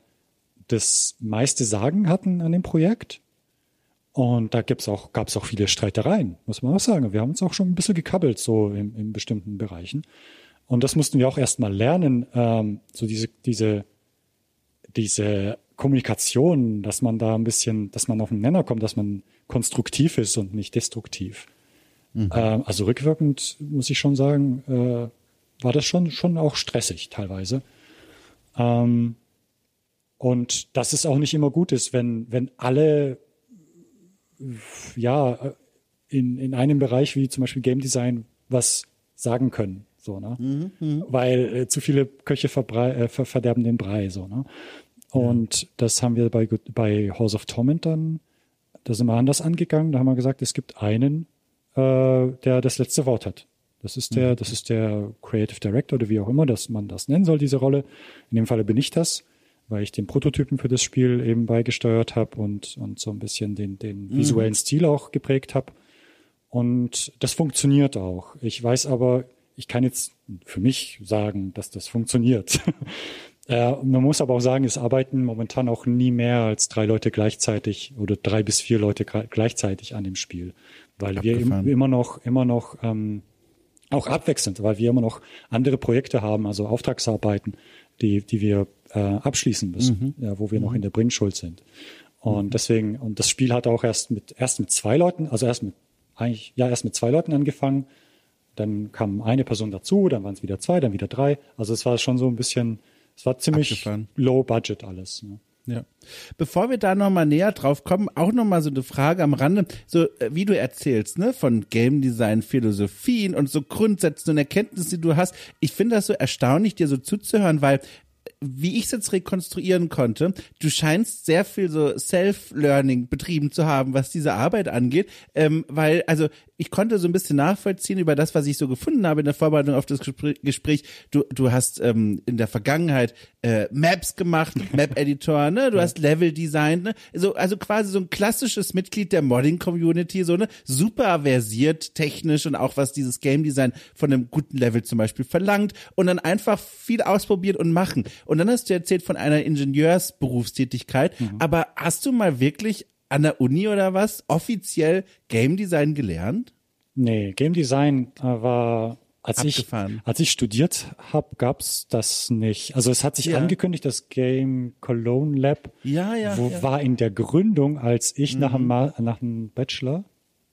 das meiste Sagen hatten an dem Projekt. Und da gibt's auch, gab's auch viele Streitereien, muss man auch sagen. Wir haben uns auch schon ein bisschen gekabbelt, so in, in bestimmten Bereichen. Und das mussten wir auch erstmal lernen, ähm, so diese, diese, diese Kommunikation, dass man da ein bisschen, dass man auf den Nenner kommt, dass man konstruktiv ist und nicht destruktiv. Mhm. Ähm, also rückwirkend muss ich schon sagen, äh, war das schon, schon auch stressig teilweise. Ähm, und dass es auch nicht immer gut ist, wenn, wenn alle ja, in, in einem Bereich wie zum Beispiel Game Design was sagen können. So, ne? Mhm, mh. Weil äh, zu viele Köche äh, ver verderben den Brei, so, ne? Und ja. das haben wir bei, bei House of Torment dann, da sind wir anders angegangen. Da haben wir gesagt, es gibt einen, äh, der das letzte Wort hat. Das ist der, mhm. das ist der Creative Director oder wie auch immer, dass man das nennen soll, diese Rolle. In dem Falle bin ich das weil ich den Prototypen für das Spiel eben beigesteuert habe und, und so ein bisschen den, den mhm. visuellen Stil auch geprägt habe. Und das funktioniert auch. Ich weiß aber, ich kann jetzt für mich sagen, dass das funktioniert. äh, man muss aber auch sagen, es arbeiten momentan auch nie mehr als drei Leute gleichzeitig oder drei bis vier Leute gleichzeitig an dem Spiel, weil Abgefahren. wir immer noch, immer noch ähm, auch abwechselnd, weil wir immer noch andere Projekte haben, also Auftragsarbeiten, die, die wir äh, abschließen müssen, mhm. ja, wo wir mhm. noch in der Bringschuld sind. Und mhm. deswegen, und das Spiel hat auch erst mit, erst mit zwei Leuten, also erst mit, eigentlich, ja, erst mit zwei Leuten angefangen. Dann kam eine Person dazu, dann waren es wieder zwei, dann wieder drei. Also es war schon so ein bisschen, es war ziemlich Abgefahren. low budget alles. Ne? Ja. Bevor wir da nochmal näher drauf kommen, auch nochmal so eine Frage am Rande, so äh, wie du erzählst, ne, von Game Design Philosophien und so Grundsätzen und Erkenntnissen, die du hast. Ich finde das so erstaunlich, dir so zuzuhören, weil wie ich es jetzt rekonstruieren konnte, du scheinst sehr viel so Self-Learning betrieben zu haben, was diese Arbeit angeht, ähm, weil, also ich konnte so ein bisschen nachvollziehen über das, was ich so gefunden habe in der Vorbereitung auf das Gespräch. Du, du hast ähm, in der Vergangenheit äh, Maps gemacht, Map-Editor, ne? Du hast Level designt, ne? So, also quasi so ein klassisches Mitglied der Modding-Community, so ne? Super versiert technisch und auch was dieses Game Design von einem guten Level zum Beispiel verlangt und dann einfach viel ausprobiert und machen. Und dann hast du erzählt von einer Ingenieursberufstätigkeit, mhm. aber hast du mal wirklich an der Uni oder was offiziell Game Design gelernt? Nee, Game Design äh, war als Abgefahren. ich als ich studiert habe, gab's das nicht. Also es hat sich ja. angekündigt, das Game Cologne Lab ja, ja, wo war in der Gründung, als ich mhm. nach, einem, nach einem Bachelor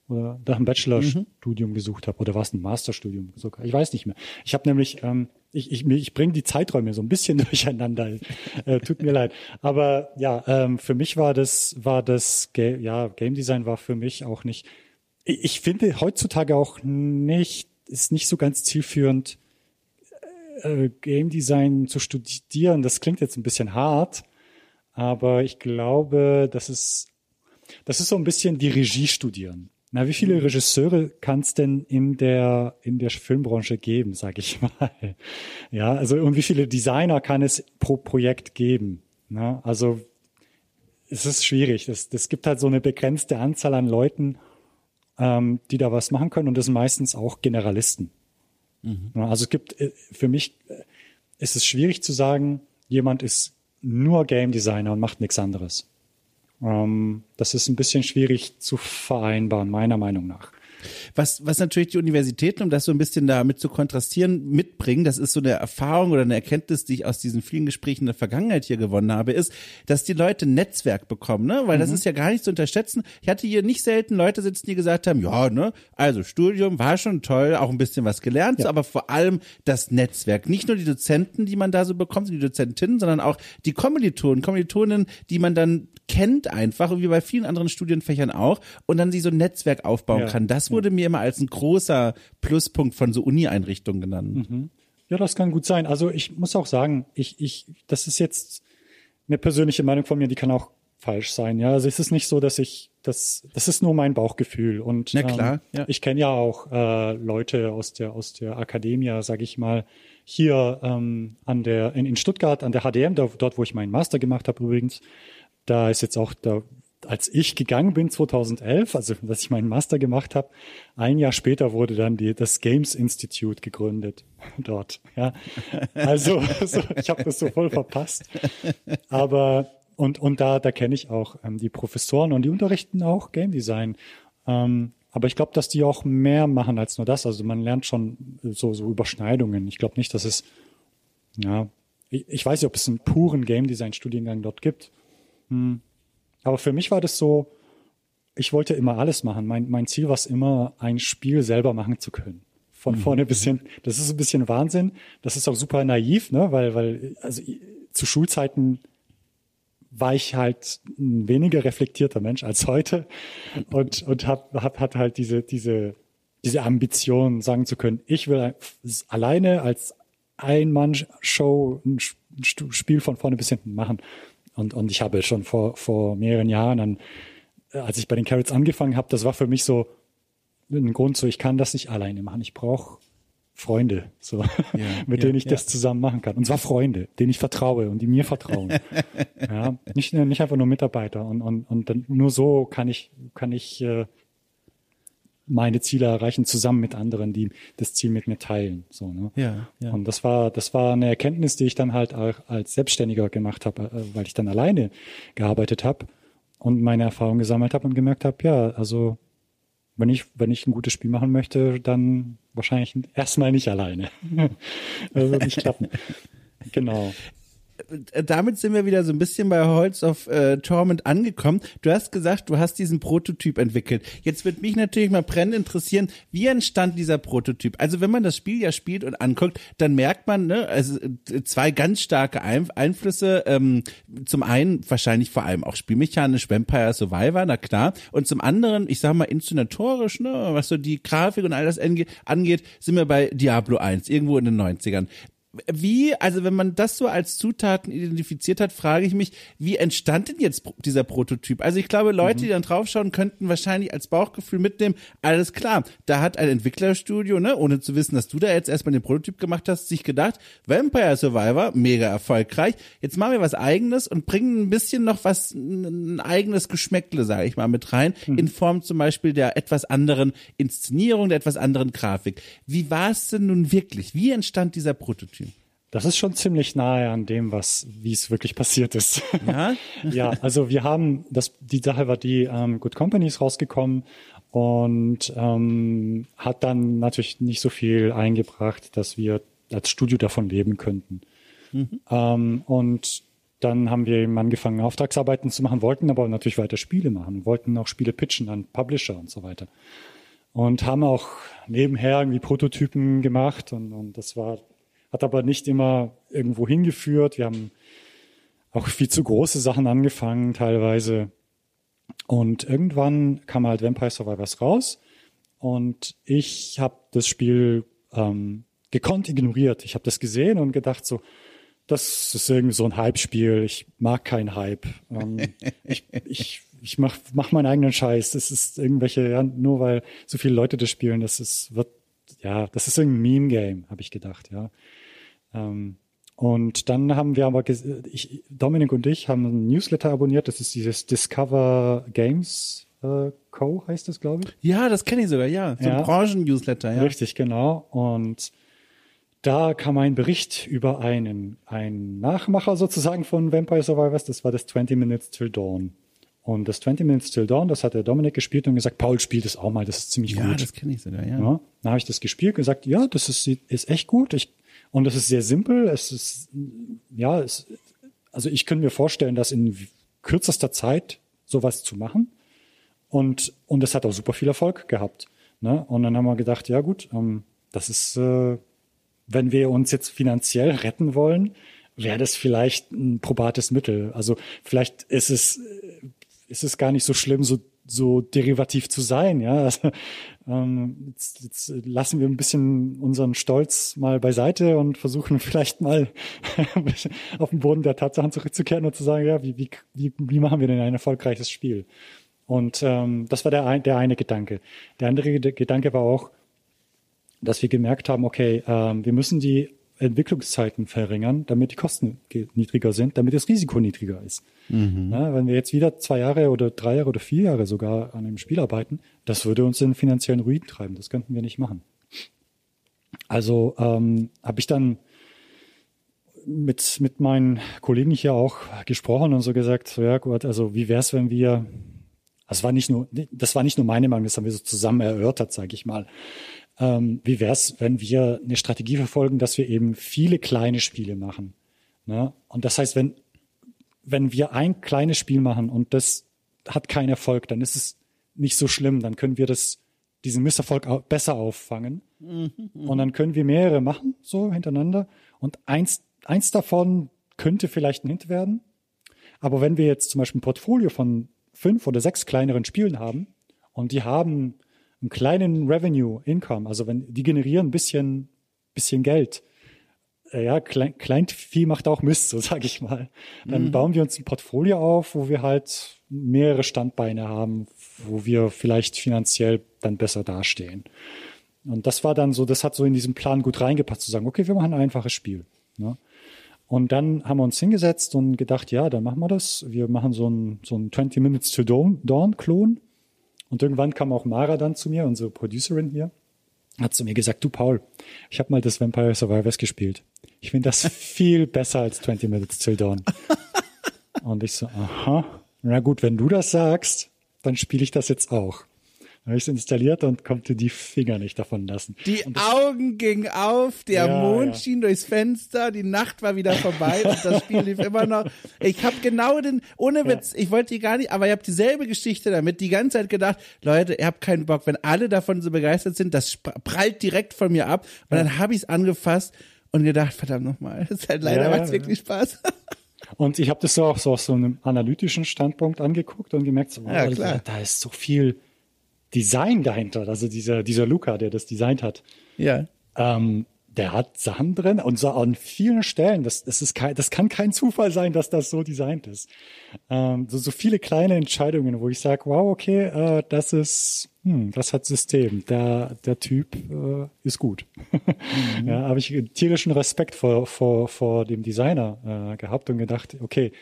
oder nach einem Bachelorstudium mhm. gesucht habe oder war es ein Masterstudium sogar? Ich weiß nicht mehr. Ich habe nämlich ähm, ich, ich, ich bringe die Zeiträume so ein bisschen durcheinander. äh, tut mir leid. Aber ja, ähm, für mich war das, war das, Ga ja, Game Design war für mich auch nicht. Ich, ich finde heutzutage auch nicht, ist nicht so ganz zielführend, äh, Game Design zu studieren. Das klingt jetzt ein bisschen hart, aber ich glaube, das ist, das ist so ein bisschen die Regie studieren. Na, wie viele mhm. Regisseure kann es denn in der in der Filmbranche geben, sag ich mal? Ja, also und wie viele Designer kann es pro Projekt geben? Na, also es ist schwierig. Es, es gibt halt so eine begrenzte Anzahl an Leuten, ähm, die da was machen können und das sind meistens auch Generalisten. Mhm. Also es gibt äh, für mich äh, ist es schwierig zu sagen, jemand ist nur Game Designer und macht nichts anderes. Ähm, das ist ein bisschen schwierig zu vereinbaren, meiner Meinung nach. Was, was natürlich die Universitäten, um das so ein bisschen damit zu kontrastieren, mitbringen, das ist so eine Erfahrung oder eine Erkenntnis, die ich aus diesen vielen Gesprächen in der Vergangenheit hier gewonnen habe, ist, dass die Leute ein Netzwerk bekommen, ne? Weil mhm. das ist ja gar nicht zu unterschätzen. Ich hatte hier nicht selten Leute sitzen, die gesagt haben, ja, ne, also Studium war schon toll, auch ein bisschen was gelernt, ja. aber vor allem das Netzwerk. Nicht nur die Dozenten, die man da so bekommt, die Dozentinnen, sondern auch die Kommilitonen, Kommilitoninnen, die man dann kennt einfach, wie bei vielen anderen Studienfächern auch, und dann sie so ein Netzwerk aufbauen ja. kann. Das wurde mir immer als ein großer Pluspunkt von so Uni-Einrichtungen genannt. Mhm. Ja, das kann gut sein. Also ich muss auch sagen, ich, ich, das ist jetzt eine persönliche Meinung von mir, die kann auch falsch sein. Ja, also es ist nicht so, dass ich das, das ist nur mein Bauchgefühl und Na klar, ähm, ja. ich kenne ja auch äh, Leute aus der aus der Akademie, sage ich mal, hier ähm, an der in, in Stuttgart an der HDM, da, dort wo ich meinen Master gemacht habe übrigens, da ist jetzt auch da als ich gegangen bin 2011, also dass ich meinen Master gemacht habe, ein Jahr später wurde dann die, das Games Institute gegründet dort. Ja, also so, ich habe das so voll verpasst. Aber und und da da kenne ich auch ähm, die Professoren und die unterrichten auch Game Design. Ähm, aber ich glaube, dass die auch mehr machen als nur das. Also man lernt schon so so Überschneidungen. Ich glaube nicht, dass es ja ich, ich weiß nicht, ob es einen puren Game Design Studiengang dort gibt. Hm aber für mich war das so, ich wollte immer alles machen. Mein, mein Ziel war es immer, ein Spiel selber machen zu können. Von mhm. vorne bis hin. Das ist ein bisschen Wahnsinn. Das ist auch super naiv, ne? Weil, weil, also zu Schulzeiten war ich halt ein weniger reflektierter Mensch als heute und, und hab, hab, hat halt diese, diese, diese Ambition, sagen zu können, ich will alleine als Ein-Mann-Show ein Spiel von vorne bis hinten machen. Und, und ich habe schon vor, vor mehreren Jahren, dann, äh, als ich bei den Carrots angefangen habe, das war für mich so ein Grund, so ich kann das nicht alleine machen. Ich brauche Freunde, so, ja, mit ja, denen ich ja. das zusammen machen kann. Und zwar Freunde, denen ich vertraue und die mir vertrauen. ja, nicht, nicht einfach nur Mitarbeiter. Und, und, und dann nur so kann ich, kann ich äh, meine Ziele erreichen, zusammen mit anderen, die das Ziel mit mir teilen. So, ne? ja, ja. Und das war, das war eine Erkenntnis, die ich dann halt auch als Selbstständiger gemacht habe, äh, weil ich dann alleine gearbeitet habe und meine Erfahrung gesammelt habe und gemerkt habe, ja, also wenn ich, wenn ich ein gutes Spiel machen möchte, dann wahrscheinlich erstmal nicht alleine. das wird nicht klappen. Genau. Äh, damit sind wir wieder so ein bisschen bei Holz of äh, Torment angekommen. Du hast gesagt, du hast diesen Prototyp entwickelt. Jetzt wird mich natürlich mal brennend interessieren, wie entstand dieser Prototyp? Also wenn man das Spiel ja spielt und anguckt, dann merkt man, ne, also äh, zwei ganz starke Einflüsse. Ähm, zum einen wahrscheinlich vor allem auch spielmechanisch Vampire Survivor, na klar. Und zum anderen, ich sag mal inszenatorisch, ne, was so die Grafik und all das angeht, sind wir bei Diablo 1, irgendwo in den 90ern wie, also wenn man das so als Zutaten identifiziert hat, frage ich mich, wie entstand denn jetzt dieser Prototyp? Also ich glaube, Leute, mhm. die dann draufschauen, könnten wahrscheinlich als Bauchgefühl mitnehmen, alles klar, da hat ein Entwicklerstudio, ne, ohne zu wissen, dass du da jetzt erstmal den Prototyp gemacht hast, sich gedacht, Vampire Survivor, mega erfolgreich, jetzt machen wir was eigenes und bringen ein bisschen noch was, ein eigenes Geschmäckle, sage ich mal, mit rein, mhm. in Form zum Beispiel der etwas anderen Inszenierung, der etwas anderen Grafik. Wie war es denn nun wirklich? Wie entstand dieser Prototyp? Das ist schon ziemlich nahe an dem, was, wie es wirklich passiert ist. Ja, ja also wir haben, das, die Sache war die, ähm, Good Company ist rausgekommen und ähm, hat dann natürlich nicht so viel eingebracht, dass wir als Studio davon leben könnten. Mhm. Ähm, und dann haben wir eben angefangen, Auftragsarbeiten zu machen, wollten aber natürlich weiter Spiele machen, wollten auch Spiele pitchen an Publisher und so weiter. Und haben auch nebenher irgendwie Prototypen gemacht und, und das war hat aber nicht immer irgendwo hingeführt. Wir haben auch viel zu große Sachen angefangen teilweise. Und irgendwann kam halt Vampire Survivors raus und ich habe das Spiel ähm, gekonnt ignoriert. Ich habe das gesehen und gedacht so, das ist irgendwie so ein Hype-Spiel. Ich mag keinen Hype. Ähm, ich ich, ich mach, mach meinen eigenen Scheiß. Das ist irgendwelche, ja, nur weil so viele Leute das spielen, das ist, wird, ja, das ist irgendein Meme-Game, habe ich gedacht, ja. Ähm, und dann haben wir aber, ich, Dominik und ich haben ein Newsletter abonniert, das ist dieses Discover Games äh, Co. heißt das, glaube ich. Ja, das kenne ich sogar, ja. So ja. ein Branchen-Newsletter, ja. Richtig, genau. Und da kam ein Bericht über einen, einen Nachmacher sozusagen von Vampire Survivors, das war das 20 Minutes Till Dawn. Und das 20 Minutes Till Dawn, das hat der Dominik gespielt und gesagt, Paul spielt es auch mal, das ist ziemlich ja, gut. Ja, das kenne ich sogar, ja. ja dann habe ich das gespielt und gesagt, ja, das ist, ist echt gut. Ich, und das ist sehr simpel. Es ist, ja, es, also ich könnte mir vorstellen, dass in kürzester Zeit sowas zu machen. Und, und es hat auch super viel Erfolg gehabt. Ne? Und dann haben wir gedacht, ja gut, ähm, das ist, äh, wenn wir uns jetzt finanziell retten wollen, wäre das vielleicht ein probates Mittel. Also vielleicht ist es, ist es gar nicht so schlimm, so, so derivativ zu sein. Ja, also, ähm, jetzt, jetzt lassen wir ein bisschen unseren Stolz mal beiseite und versuchen vielleicht mal auf den Boden der Tatsachen zurückzukehren und zu sagen, ja, wie, wie, wie, machen wir denn ein erfolgreiches Spiel? Und ähm, das war der, ein, der eine Gedanke. Der andere Gedanke war auch, dass wir gemerkt haben, okay, ähm, wir müssen die Entwicklungszeiten verringern, damit die Kosten niedriger sind, damit das Risiko niedriger ist. Mhm. Ja, wenn wir jetzt wieder zwei Jahre oder drei Jahre oder vier Jahre sogar an einem Spiel arbeiten, das würde uns in finanziellen Ruin treiben. Das könnten wir nicht machen. Also ähm, habe ich dann mit, mit meinen Kollegen hier auch gesprochen und so gesagt, so, ja gut, also wie wäre es, wenn wir, das war nicht nur, das war nicht nur meine Meinung, das haben wir so zusammen erörtert, sage ich mal. Ähm, wie wäre es, wenn wir eine Strategie verfolgen, dass wir eben viele kleine Spiele machen? Ne? Und das heißt, wenn, wenn wir ein kleines Spiel machen und das hat keinen Erfolg, dann ist es nicht so schlimm, dann können wir das, diesen Misserfolg besser auffangen. Mhm, und dann können wir mehrere machen, so hintereinander. Und eins, eins davon könnte vielleicht ein Hint werden. Aber wenn wir jetzt zum Beispiel ein Portfolio von fünf oder sechs kleineren Spielen haben und die haben einen kleinen Revenue Income, also wenn die generieren ein bisschen, bisschen Geld. Äh, ja, Klein, Kleinvieh macht auch Mist, so sage ich mal. Dann mhm. bauen wir uns ein Portfolio auf, wo wir halt mehrere Standbeine haben, wo wir vielleicht finanziell dann besser dastehen. Und das war dann so, das hat so in diesen Plan gut reingepasst, zu sagen, okay, wir machen ein einfaches Spiel. Ne? Und dann haben wir uns hingesetzt und gedacht, ja, dann machen wir das. Wir machen so ein, so ein 20 Minutes to Dawn-Klon. Und irgendwann kam auch Mara dann zu mir, unsere Producerin hier, hat zu mir gesagt, du Paul, ich habe mal das Vampire Survivors gespielt. Ich finde das viel besser als 20 Minutes Till Dawn. Und ich so, aha, na gut, wenn du das sagst, dann spiele ich das jetzt auch habe ich es installiert und konnte die Finger nicht davon lassen. Die Augen gingen auf, der ja, Mond ja. schien durchs Fenster, die Nacht war wieder vorbei und das Spiel lief immer noch. Ich habe genau den, ohne Witz, ja. ich wollte die gar nicht, aber ich habe dieselbe Geschichte damit, die ganze Zeit gedacht, Leute, ihr habt keinen Bock, wenn alle davon so begeistert sind, das prallt direkt von mir ab. Und dann habe ich es angefasst und gedacht, verdammt nochmal, das ist halt leider ja, macht's wirklich Spaß. Und ich habe das so auch so aus so einem analytischen Standpunkt angeguckt und gemerkt, so, ja, klar. da ist so viel Design dahinter, also dieser, dieser Luca, der das designt hat. Ja. Ähm, der hat Sachen drin und so an vielen Stellen. Das, das, ist kein, das kann kein Zufall sein, dass das so designt ist. Ähm, so, so viele kleine Entscheidungen, wo ich sage, wow, okay, äh, das ist, hm, das hat System. Der, der Typ äh, ist gut. Mhm. ja, habe ich tierischen Respekt vor, vor, vor dem Designer äh, gehabt und gedacht, okay,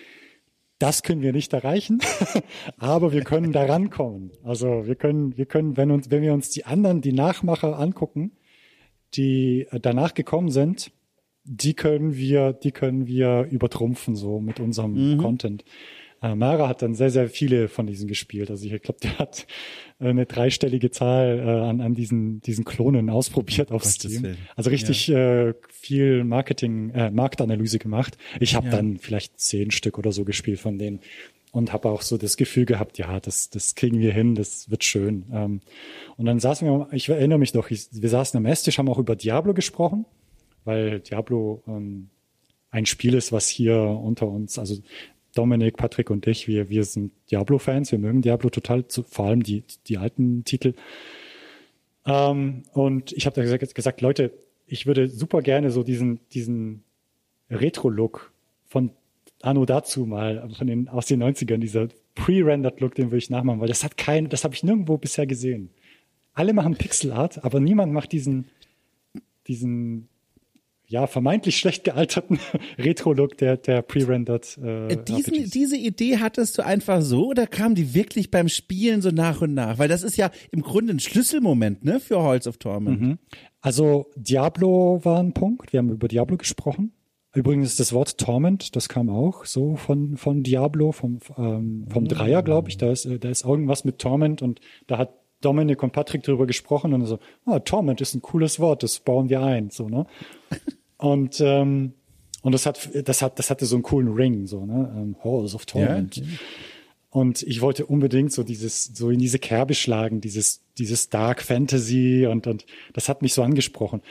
das können wir nicht erreichen, aber wir können da rankommen. Also wir können, wir können, wenn uns, wenn wir uns die anderen, die Nachmacher angucken, die danach gekommen sind, die können wir, die können wir übertrumpfen so mit unserem mhm. Content. Äh, Mara hat dann sehr, sehr viele von diesen gespielt. Also ich glaube, der hat äh, eine dreistellige Zahl äh, an, an diesen, diesen Klonen ausprobiert auf Steam. Also richtig ja. viel Marketing, äh, Marktanalyse gemacht. Ich habe ja. dann vielleicht zehn Stück oder so gespielt von denen und habe auch so das Gefühl gehabt, ja, das, das kriegen wir hin, das wird schön. Ähm, und dann saßen wir, ich erinnere mich ich, wir saßen am Esstisch, haben auch über Diablo gesprochen, weil Diablo ähm, ein Spiel ist, was hier unter uns, also Dominik, Patrick und ich, wir, wir sind Diablo-Fans, wir mögen Diablo total, vor allem die, die alten Titel. Ähm, und ich habe da gesagt, gesagt, Leute, ich würde super gerne so diesen, diesen Retro-Look von Anno dazu mal, von den, aus den 90ern, dieser pre-rendered Look, den würde ich nachmachen, weil das hat kein, das habe ich nirgendwo bisher gesehen. Alle machen Pixel Art, aber niemand macht diesen, diesen ja, vermeintlich schlecht gealterten Retro-Look, der, der pre-rendered. Äh, äh Diesen, diese Idee hattest du einfach so oder kam die wirklich beim Spielen so nach und nach? Weil das ist ja im Grunde ein Schlüsselmoment, ne, für Halls of Torment. Mhm. Also Diablo war ein Punkt. Wir haben über Diablo gesprochen. Übrigens das Wort Torment, das kam auch so von von Diablo, vom ähm, vom Dreier, glaube ich. Da ist äh, da ist irgendwas mit Torment und da hat Dominik und Patrick drüber gesprochen und so, ah, Torment ist ein cooles Wort, das bauen wir ein, so ne. Und ähm, und das hat das hat das hatte so einen coolen Ring, so ne, ähm, Halls of Torment. Ja. Und ich wollte unbedingt so dieses so in diese Kerbe schlagen, dieses dieses Dark Fantasy und und das hat mich so angesprochen.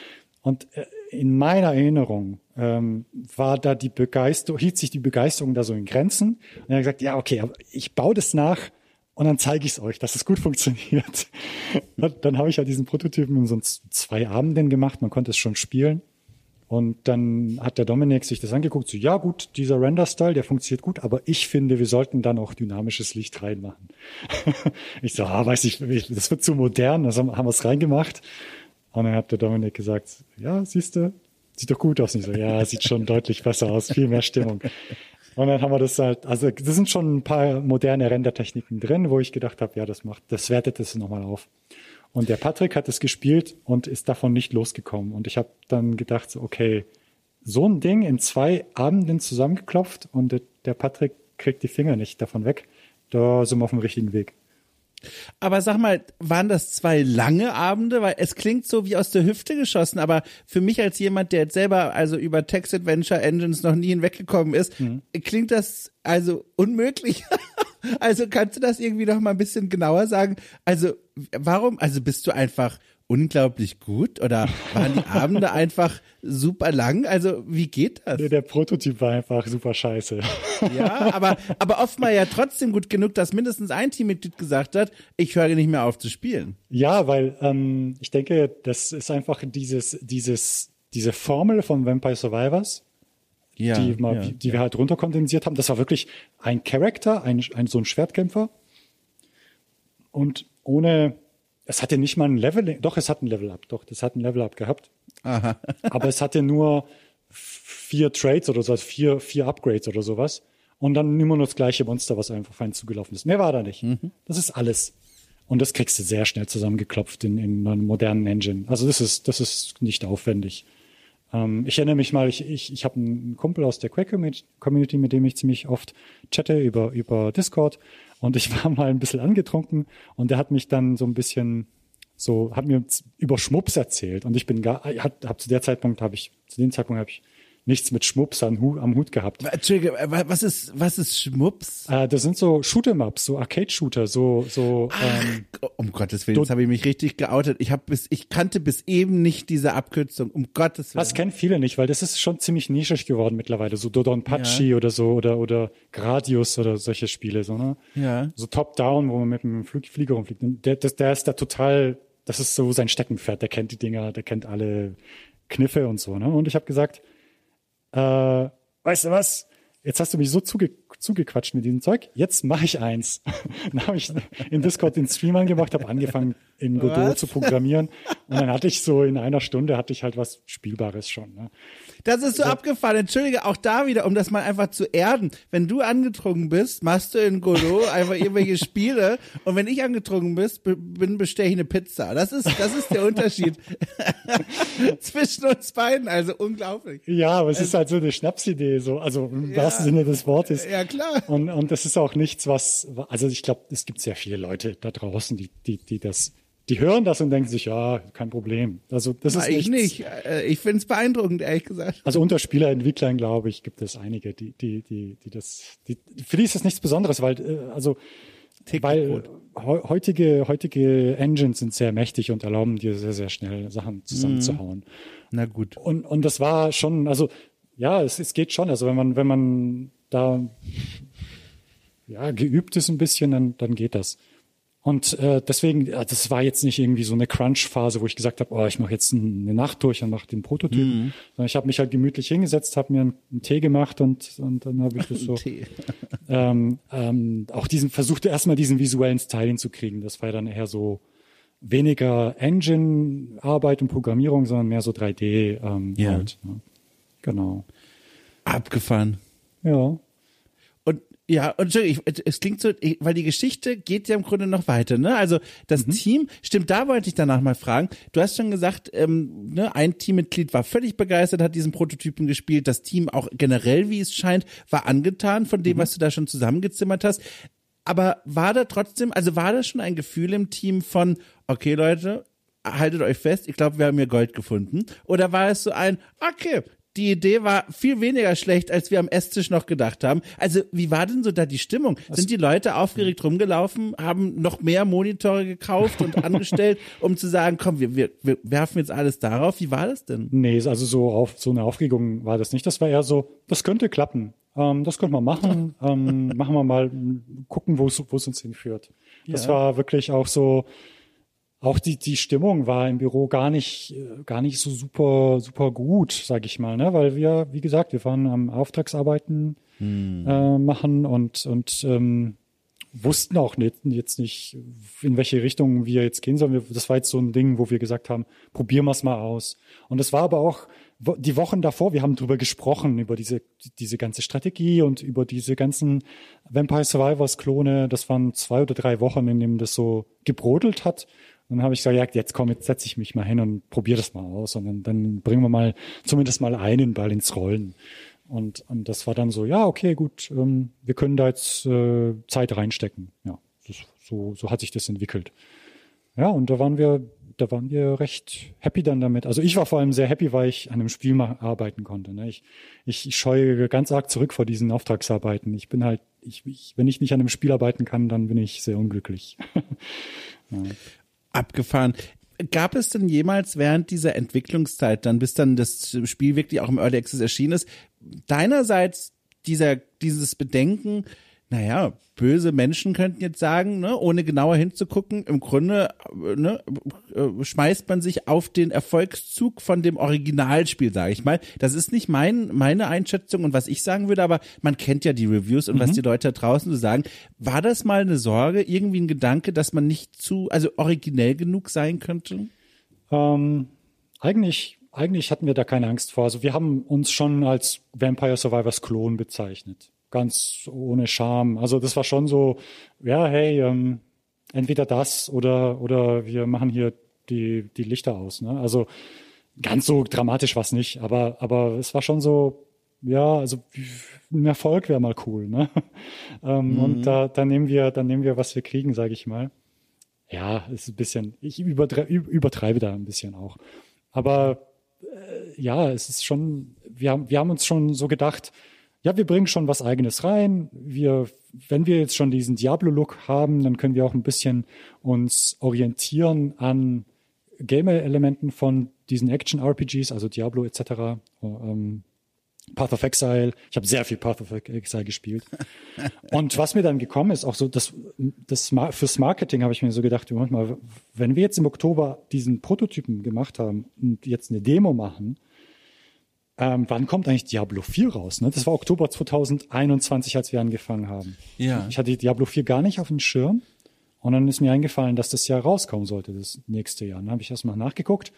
Und äh, in meiner Erinnerung ähm, war da die Begeisterung, hielt sich die Begeisterung da so in Grenzen. Und er hat gesagt, ja, okay, ich baue das nach und dann zeige ich es euch, dass es gut funktioniert. Dann habe ich ja diesen Prototypen in so zwei Abenden gemacht, man konnte es schon spielen. Und dann hat der Dominik sich das angeguckt, so, ja gut, dieser Render-Style, der funktioniert gut, aber ich finde, wir sollten da noch dynamisches Licht reinmachen. ich so, ah, weiß ich, das wird zu modern, das haben, wir es reingemacht. Und dann hat der Dominik gesagt, ja, siehst du, sieht doch gut aus. Und ich so, ja, sieht schon deutlich besser aus, viel mehr Stimmung. Und dann haben wir das halt, also das sind schon ein paar moderne Rendertechniken drin, wo ich gedacht habe, ja, das macht, das wertet das nochmal auf. Und der Patrick hat es gespielt und ist davon nicht losgekommen. Und ich habe dann gedacht, okay, so ein Ding in zwei Abenden zusammengeklopft und der Patrick kriegt die Finger nicht davon weg. Da sind wir auf dem richtigen Weg. Aber sag mal, waren das zwei lange Abende? Weil es klingt so wie aus der Hüfte geschossen, aber für mich als jemand, der jetzt selber also über Text Adventure Engines noch nie hinweggekommen ist, mhm. klingt das also unmöglich. also kannst du das irgendwie noch mal ein bisschen genauer sagen? Also warum? Also bist du einfach unglaublich gut oder waren die Abende einfach super lang? Also wie geht das? Nee, der Prototyp war einfach super scheiße. Ja, aber, aber oft mal ja trotzdem gut genug, dass mindestens ein Teammitglied gesagt hat, ich höre nicht mehr auf zu spielen. Ja, weil ähm, ich denke, das ist einfach dieses, dieses, diese Formel von Vampire Survivors, ja, die, mal, ja, die wir halt runterkondensiert haben. Das war wirklich ein Charakter, ein, ein so ein Schwertkämpfer und ohne es hatte nicht mal ein Level, doch, es hat ein Level-Up, doch, das hat ein Level-Up gehabt. Aha. Aber es hatte nur vier Trades oder so, also vier, vier Upgrades oder sowas. Und dann immer nur das gleiche Monster, was einfach fein zugelaufen ist. Mehr war da nicht. Mhm. Das ist alles. Und das kriegst du sehr schnell zusammengeklopft in, in einer modernen Engine. Also das ist, das ist nicht aufwendig. Ähm, ich erinnere mich mal, ich, ich, ich habe einen Kumpel aus der Quake-Community, mit dem ich ziemlich oft chatte über, über Discord. Und ich war mal ein bisschen angetrunken und der hat mich dann so ein bisschen so, hat mir über Schmups erzählt. Und ich bin gar, hat, hab zu der Zeitpunkt habe ich, zu dem Zeitpunkt habe ich nichts mit Schmups am Hut, am Hut gehabt. Entschuldige, was ist, was ist Schmups? Äh, das sind so Shoot'em-Ups, so Arcade-Shooter, so, so. Ach, ähm, um Gottes Willen, jetzt habe ich mich richtig geoutet. Ich habe bis, ich kannte bis eben nicht diese Abkürzung, um Gottes Willen. Das kennen viele nicht, weil das ist schon ziemlich nischig geworden mittlerweile. So Dodon Pachi ja. oder so, oder, oder Gradius oder solche Spiele, so, ne? Ja. So Top-Down, wo man mit einem Flug Flieger rumfliegt. Der, das, der ist da total, das ist so sein Steckenpferd, der kennt die Dinger, der kennt alle Kniffe und so, ne? Und ich habe gesagt, äh, weißt du was? Jetzt hast du mich so zuge zugequatscht mit diesem Zeug. Jetzt mache ich eins. dann habe ich in Discord den Stream angemacht, habe angefangen in Godot was? zu programmieren und dann hatte ich so in einer Stunde hatte ich halt was Spielbares schon. Ne? Das ist so also, abgefahren. Entschuldige, auch da wieder, um das mal einfach zu erden. Wenn du angetrunken bist, machst du in Godot einfach irgendwelche Spiele und wenn ich angetrunken bist, bin, bestelle ich eine Pizza. Das ist, das ist der Unterschied zwischen uns beiden. Also unglaublich. Ja, aber es ist halt so eine Schnapsidee, so, also im ja, wahrsten Sinne des Wortes. Ja, klar. Und, und das ist auch nichts, was, also ich glaube, es gibt sehr viele Leute da draußen, die, die, die das die hören das und denken sich, ja, kein Problem. Also das ist ich nichts. nicht. Äh, ich finde es beeindruckend, ehrlich gesagt. Also unter Spielerentwicklern, glaube ich, gibt es einige, die, die, die, die das, die, für die ist das nichts Besonderes, weil, äh, also, weil heutige, heutige Engines sind sehr mächtig und erlauben dir sehr, sehr schnell Sachen zusammenzuhauen. Mhm. Na gut. Und, und das war schon, also, ja, es, es geht schon. Also wenn man, wenn man da, ja, geübt ist ein bisschen, dann, dann geht das. Und äh, deswegen, das war jetzt nicht irgendwie so eine Crunch-Phase, wo ich gesagt habe, oh, ich mache jetzt eine Nacht durch und mache den Prototypen. Mhm. Sondern ich habe mich halt gemütlich hingesetzt, habe mir einen, einen, Tee gemacht und, und dann habe ich das so ähm, ähm, auch diesen versuchte erstmal diesen visuellen Style hinzukriegen. Das war ja dann eher so weniger Engine-Arbeit und Programmierung, sondern mehr so 3D ähm, Ja. halt. Ne? Genau. Abgefahren. Ja. Ja, und Entschuldigung, ich, es klingt so, ich- weil die Geschichte geht ja im Grunde noch weiter, ne? Also das Team, stimmt, da wollte ich danach mal fragen. Du hast schon gesagt, ähm, ne, ein Teammitglied war völlig begeistert, hat diesen Prototypen gespielt. Das Team auch generell, wie es scheint, war angetan von dem, was du da schon zusammengezimmert hast. Aber war da trotzdem, also war da schon ein Gefühl im Team von, okay Leute, haltet euch fest, ich glaube, wir haben hier Gold gefunden? Oder war es so ein, okay, die Idee war viel weniger schlecht, als wir am Esstisch noch gedacht haben. Also, wie war denn so da die Stimmung? Sind die Leute aufgeregt rumgelaufen, haben noch mehr Monitore gekauft und angestellt, um zu sagen, komm, wir, wir, wir werfen jetzt alles darauf? Wie war das denn? Nee, also so auf so eine Aufregung war das nicht. Das war eher so, das könnte klappen. Ähm, das könnte man machen. ähm, machen wir mal, gucken, wo es wo es uns hinführt. Das Ja. war wirklich auch so, auch die, die Stimmung war im Büro gar nicht, äh, gar nicht so super, super gut, sag ich mal, ne? Weil wir, wie gesagt, wir waren am Auftragsarbeiten äh, machen und, und ähm, wussten auch nicht, jetzt nicht, in welche Richtung wir jetzt gehen sollen. Das war jetzt so ein Ding, wo wir gesagt haben, probieren wir es mal aus. Und es war aber auch die Wochen davor, wir haben drüber gesprochen, über diese, diese ganze Strategie und über diese ganzen Vampire Survivors Klone. Das waren zwei oder drei Wochen, in denen das so gebrodelt hat. Dann habe ich gesagt, ja, jetzt komm, jetzt setze ich mich mal hin und probiere das mal aus. Und dann, dann bringen wir mal zumindest mal einen Ball ins Rollen. Und, und das war dann so, ja, okay, gut, ähm, wir können da jetzt äh, Zeit reinstecken. Ja, das, so, so hat sich das entwickelt. Ja, und da waren wir, da waren wir recht happy dann damit. Also ich war vor allem sehr happy, weil ich an einem Spiel ma- arbeiten konnte. Ne? Ich, ich, ich scheue ganz arg zurück vor diesen Auftragsarbeiten. Ich bin halt, ich, ich, wenn ich nicht an einem Spiel arbeiten kann, dann bin ich sehr unglücklich. Abgefahren. Gab es denn jemals während dieser Entwicklungszeit, dann bis dann das Spiel wirklich auch im Early Access erschienen ist, deinerseits dieser, dieses Bedenken, naja, böse Menschen könnten jetzt sagen, ne, ohne genauer hinzugucken, im Grunde äh, ne, äh, schmeißt man sich auf den Erfolgszug von dem Originalspiel, sage ich mal. Das ist nicht mein, meine Einschätzung und was ich sagen würde, aber man kennt ja die Reviews und was die Leute da draußen so sagen. War das mal eine Sorge, irgendwie ein Gedanke, dass man nicht zu, also originell genug sein könnte? Ähm, eigentlich, eigentlich hatten wir da keine Angst vor. Also wir haben uns schon als Vampire Survivors Klon bezeichnet. Ganz ohne Scham. Also das war schon so, ja, hey, ähm, entweder das oder, oder wir machen hier die, die Lichter aus. Ne? Also ganz so dramatisch war es nicht, aber, aber es war schon so, ja, also ein Erfolg wäre mal cool. Ne? ähm, Und da, da nehmen wir, dann nehmen wir, was wir kriegen, sage ich mal. Ja, ist ein bisschen, ich übertre übertreibe da ein bisschen auch. Aber äh, ja, es ist schon, wir haben, wir haben uns schon so gedacht, ja, wir bringen schon was eigenes rein. Wir, wenn wir jetzt schon diesen Diablo-Look haben, dann können wir auch ein bisschen uns orientieren an Gamer-Elementen von diesen Action-RPGs, also Diablo etc. Ähm, Path of Exile. Ich habe sehr viel Path of Exile gespielt. Und was mir dann gekommen ist, auch so das, das fürs Marketing habe ich mir so gedacht, Moment mal, wenn wir jetzt im Oktober diesen Prototypen gemacht haben und jetzt eine Demo machen, ähm, wann kommt eigentlich Diablo 4 raus? Ne? Das war Oktober 2021, als wir angefangen haben. Ja. Ich hatte Diablo 4 gar nicht auf dem Schirm. Und dann ist mir eingefallen, dass das Jahr rauskommen sollte, das nächste Jahr. Dann habe ich erstmal nachgeguckt.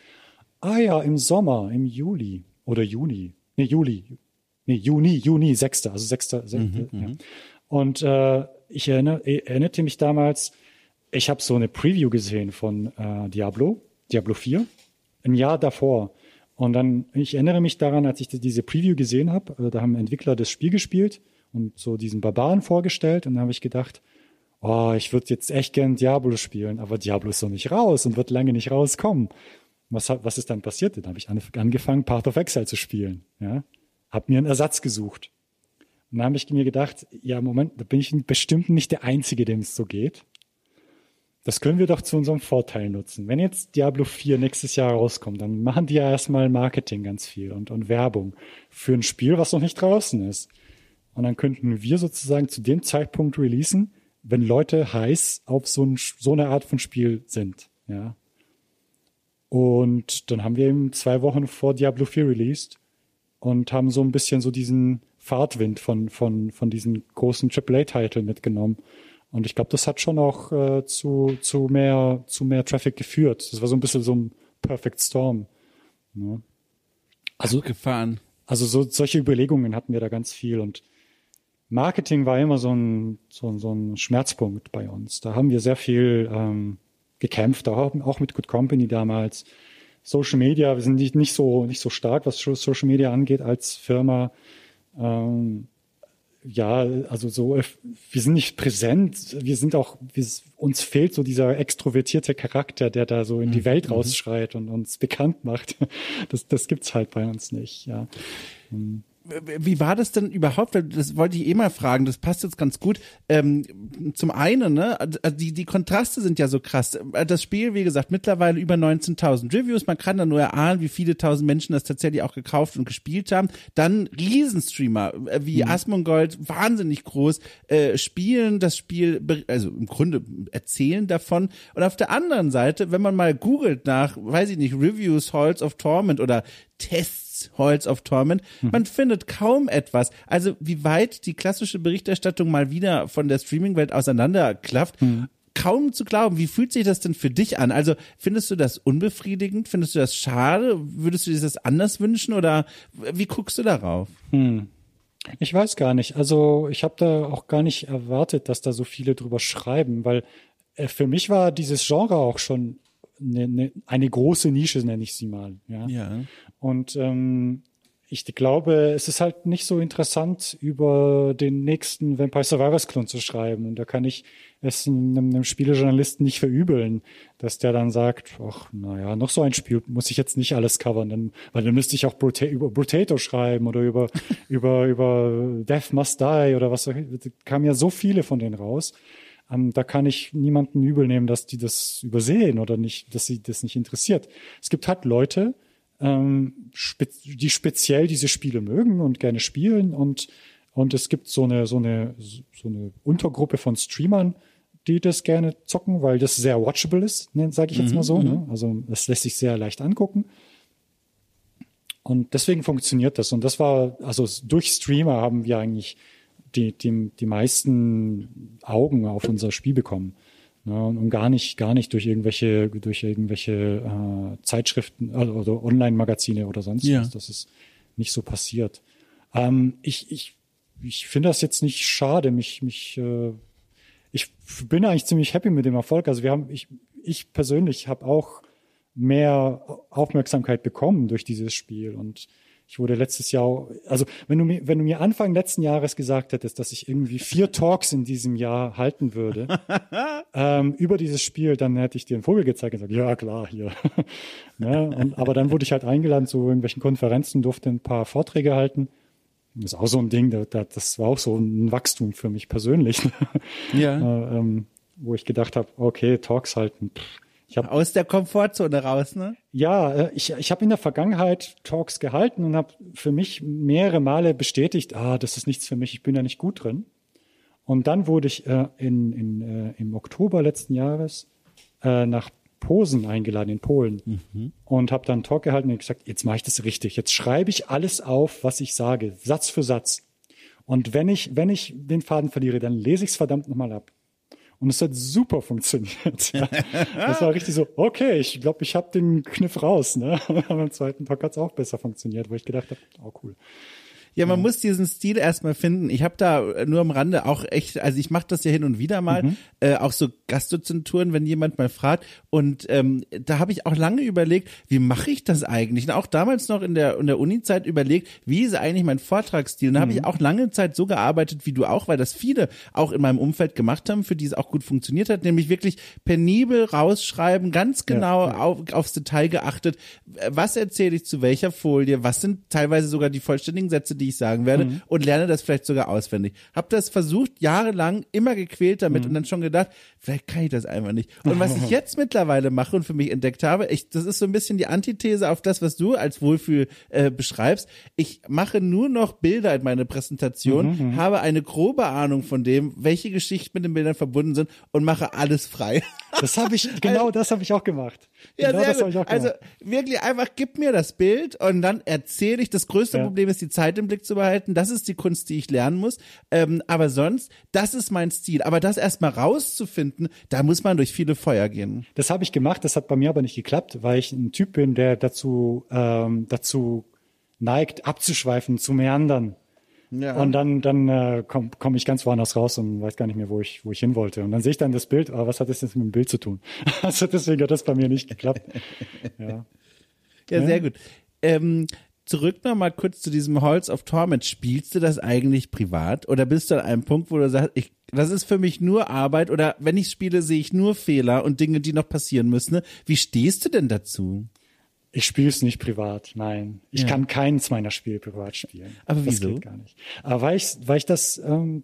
Ah ja, im Sommer, im Juli oder Juni. Nee, Juli. Nee, Juni, Juni, 6. Also 6. 6. ja. Und äh, ich erinnere, erinnerte mich damals, ich habe so eine Preview gesehen von äh, Diablo, Diablo 4, ein Jahr davor. Und dann, ich erinnere mich daran, als ich diese Preview gesehen habe, äh, da haben Entwickler das Spiel gespielt und so diesen Barbaren vorgestellt. Und dann habe ich gedacht, oh, ich würde jetzt echt gern Diablo spielen, aber Diablo ist noch nicht raus und wird lange nicht rauskommen. Was, was ist dann passiert? Dann habe ich angefangen, Path of Exile zu spielen. Ja? Hab mir einen Ersatz gesucht. Und dann habe ich mir gedacht, ja, Moment, da bin ich bestimmt nicht der Einzige, dem es so geht. Das können wir doch zu unserem Vorteil nutzen. Wenn jetzt Diablo 4 nächstes Jahr rauskommt, dann machen die ja erstmal Marketing ganz viel und, und Werbung für ein Spiel, was noch nicht draußen ist. Und dann könnten wir sozusagen zu dem Zeitpunkt releasen, wenn Leute heiß auf so, ein, so eine Art von Spiel sind. Ja. Und dann haben wir eben zwei Wochen vor Diablo 4 released und haben so ein bisschen so diesen Fahrtwind von, von, von diesen großen AAA-Titeln mitgenommen. Und ich glaube, das hat schon auch äh, zu, zu, mehr, zu mehr Traffic geführt. Das war so ein bisschen so ein Perfect Storm. Ja. Also gefahren. Also so, solche Überlegungen hatten wir da ganz viel und Marketing war immer so ein, so, so ein Schmerzpunkt bei uns. Da haben wir sehr viel ähm, gekämpft, auch, auch mit Good Company damals. Social Media, wir sind nicht, nicht so nicht so stark, was Social Media angeht als Firma. Ähm, ja, also so, wir sind nicht präsent, wir sind auch, wir, uns fehlt so dieser extrovertierte Charakter, der da so in die mhm. Welt mhm. rausschreit und uns bekannt macht. Das, das gibt's halt bei uns nicht, ja. Wie war das denn überhaupt? Das wollte ich eh mal fragen. Das passt jetzt ganz gut. Ähm, zum einen, ne, also die, die Kontraste sind ja so krass. Das Spiel, wie gesagt, mittlerweile über 19.000 Reviews. Man kann da nur erahnen, wie viele tausend Menschen das tatsächlich auch gekauft und gespielt haben. Dann Riesenstreamer äh, wie mhm. Asmongold, wahnsinnig groß, äh, spielen das Spiel, also im Grunde erzählen davon. Und auf der anderen Seite, wenn man mal googelt nach, weiß ich nicht, Reviews, Halls of Torment oder Tests Holz of Torment. Mhm. Man findet kaum etwas. Also wie weit die klassische Berichterstattung mal wieder von der Streaming-Welt auseinanderklafft. Mhm kaum zu glauben. Wie fühlt sich das denn für dich an? Also findest du das unbefriedigend? Findest du das schade? Würdest du dir das anders wünschen oder wie guckst du darauf? Hm. Ich weiß gar nicht. Also ich habe da auch gar nicht erwartet, dass da so viele drüber schreiben, weil äh, für mich war dieses Genre auch schon eine, eine, eine große Nische, nenne ich sie mal. Ja. ja. Und ähm, ich glaube, es ist halt nicht so interessant, über den nächsten Vampire Survivors Klon zu schreiben. Und da kann ich es einem, einem Spielejournalisten nicht verübeln, dass der dann sagt, ach, naja, noch so ein Spiel muss ich jetzt nicht alles covern, dann, weil dann müsste ich auch Brota über Brotato schreiben oder über, über, über Death Must Die oder was. Da kamen ja so viele von denen raus. Ähm, da kann ich niemanden übel nehmen, dass die das übersehen oder nicht, dass sie das nicht interessiert. Es gibt halt Leute, ähm, spe die speziell diese Spiele mögen und gerne spielen und und es gibt so eine so eine so eine Untergruppe von Streamern, die das gerne zocken, weil das sehr watchable ist, ne, sage ich jetzt mhm, mal so. Ne? Mhm. Also das lässt sich sehr leicht angucken. Und deswegen funktioniert das. Und das war, also durch Streamer haben wir eigentlich die, die, die meisten Augen auf unser Spiel bekommen. Ja, und gar nicht, gar nicht durch irgendwelche, durch irgendwelche äh, Zeitschriften also, also Online-Magazine oder sonst ja. was. Das ist nicht so passiert. Ähm, ich ich, ich finde das jetzt nicht schade. Mich, mich, äh, ich bin eigentlich ziemlich happy mit dem Erfolg. Also wir haben, ich, ich persönlich habe auch mehr Aufmerksamkeit bekommen durch dieses Spiel und ich wurde letztes Jahr, also wenn du mir, wenn du mir Anfang letzten Jahres gesagt hättest, dass ich irgendwie vier Talks in diesem Jahr halten würde ähm, über dieses Spiel, dann hätte ich dir einen Vogel gezeigt und gesagt, ja klar, hier. ne? und, aber dann wurde ich halt eingeladen zu irgendwelchen Konferenzen, durfte ein paar Vorträge halten. Das ist auch so ein Ding, das war auch so ein Wachstum für mich persönlich. ja. äh, ähm, wo ich gedacht habe, okay, Talks halten. Pff, hab, Aus der Komfortzone raus, ne? Ja, äh, ich, ich habe in der Vergangenheit Talks gehalten und habe für mich mehrere Male bestätigt, ah, das ist nichts für mich, ich bin da nicht gut drin. Und dann wurde ich äh, in, in, äh, im Oktober letzten Jahres äh, nach Posen eingeladen in Polen mhm. und habe dann einen Talk gehalten und gesagt, jetzt mache ich das richtig. Jetzt schreibe ich alles auf, was ich sage, Satz für Satz. Und wenn ich, wenn ich den Faden verliere, dann lese ich es verdammt nochmal ab. Und es hat super funktioniert. Ja. Das war richtig so, okay, ich glaube, ich habe den Kniff raus. Ne? Und beim zweiten Tag hat es auch besser funktioniert, wo ich gedacht habe, oh cool. Ja, man ja. muss diesen Stil erstmal finden. Ich habe da nur am Rande auch echt, also ich mache das ja hin und wieder mal, mhm. äh, auch so Gastdozenturen, wenn jemand mal fragt. Und ähm, da habe ich auch lange überlegt, wie mache ich das eigentlich? Und auch damals noch in der, in der Uni-Zeit überlegt, wie ist eigentlich mein Vortragsstil? Und da habe mhm. ich auch lange Zeit so gearbeitet wie du auch, weil das viele auch in meinem Umfeld gemacht haben, für die es auch gut funktioniert hat, nämlich wirklich penibel rausschreiben, ganz genau ja, ja. Auf, aufs Detail geachtet, was erzähle ich zu welcher Folie, was sind teilweise sogar die vollständigen Sätze, die ich sagen werde mhm. und lerne das vielleicht sogar auswendig. Hab das versucht, jahrelang, immer gequält damit mhm. und dann schon gedacht, vielleicht kann ich das einfach nicht. Und was ich jetzt mittlerweile mache und für mich entdeckt habe, ich, das ist so ein bisschen die Antithese auf das, was du als Wohlfühl äh, beschreibst. Ich mache nur noch Bilder in meine Präsentation, mhm, mhm. habe eine grobe Ahnung von dem, welche Geschichten mit den Bildern verbunden sind und mache alles frei. Das habe ich, genau also, das habe ich auch gemacht. Ja, genau sehr gut. Also wirklich einfach, gib mir das Bild und dann erzähle ich. Das größte ja. Problem ist die Zeit im Blick zu behalten. Das ist die Kunst, die ich lernen muss. Ähm, aber sonst, das ist mein Stil. Aber das erstmal rauszufinden, da muss man durch viele Feuer gehen. Das habe ich gemacht, das hat bei mir aber nicht geklappt, weil ich ein Typ bin, der dazu, ähm, dazu neigt, abzuschweifen, zu meandern. Ja. Und dann, dann äh, komme komm ich ganz woanders raus und weiß gar nicht mehr, wo ich, wo ich hin wollte. Und dann sehe ich dann das Bild, aber was hat das jetzt mit dem Bild zu tun? also deswegen hat das bei mir nicht geklappt. Ja, ja sehr gut. Ähm, zurück noch mal kurz zu diesem Holz of Torment. Spielst du das eigentlich privat oder bist du an einem Punkt, wo du sagst, ich, das ist für mich nur Arbeit oder wenn ich spiele, sehe ich nur Fehler und Dinge, die noch passieren müssen. Wie stehst du denn dazu? Ich spiele es nicht privat, nein. Ich ja. kann keins meiner Spiele privat spielen. Aber wieso? Das geht gar nicht. Aber weil ich, weil ich das ähm,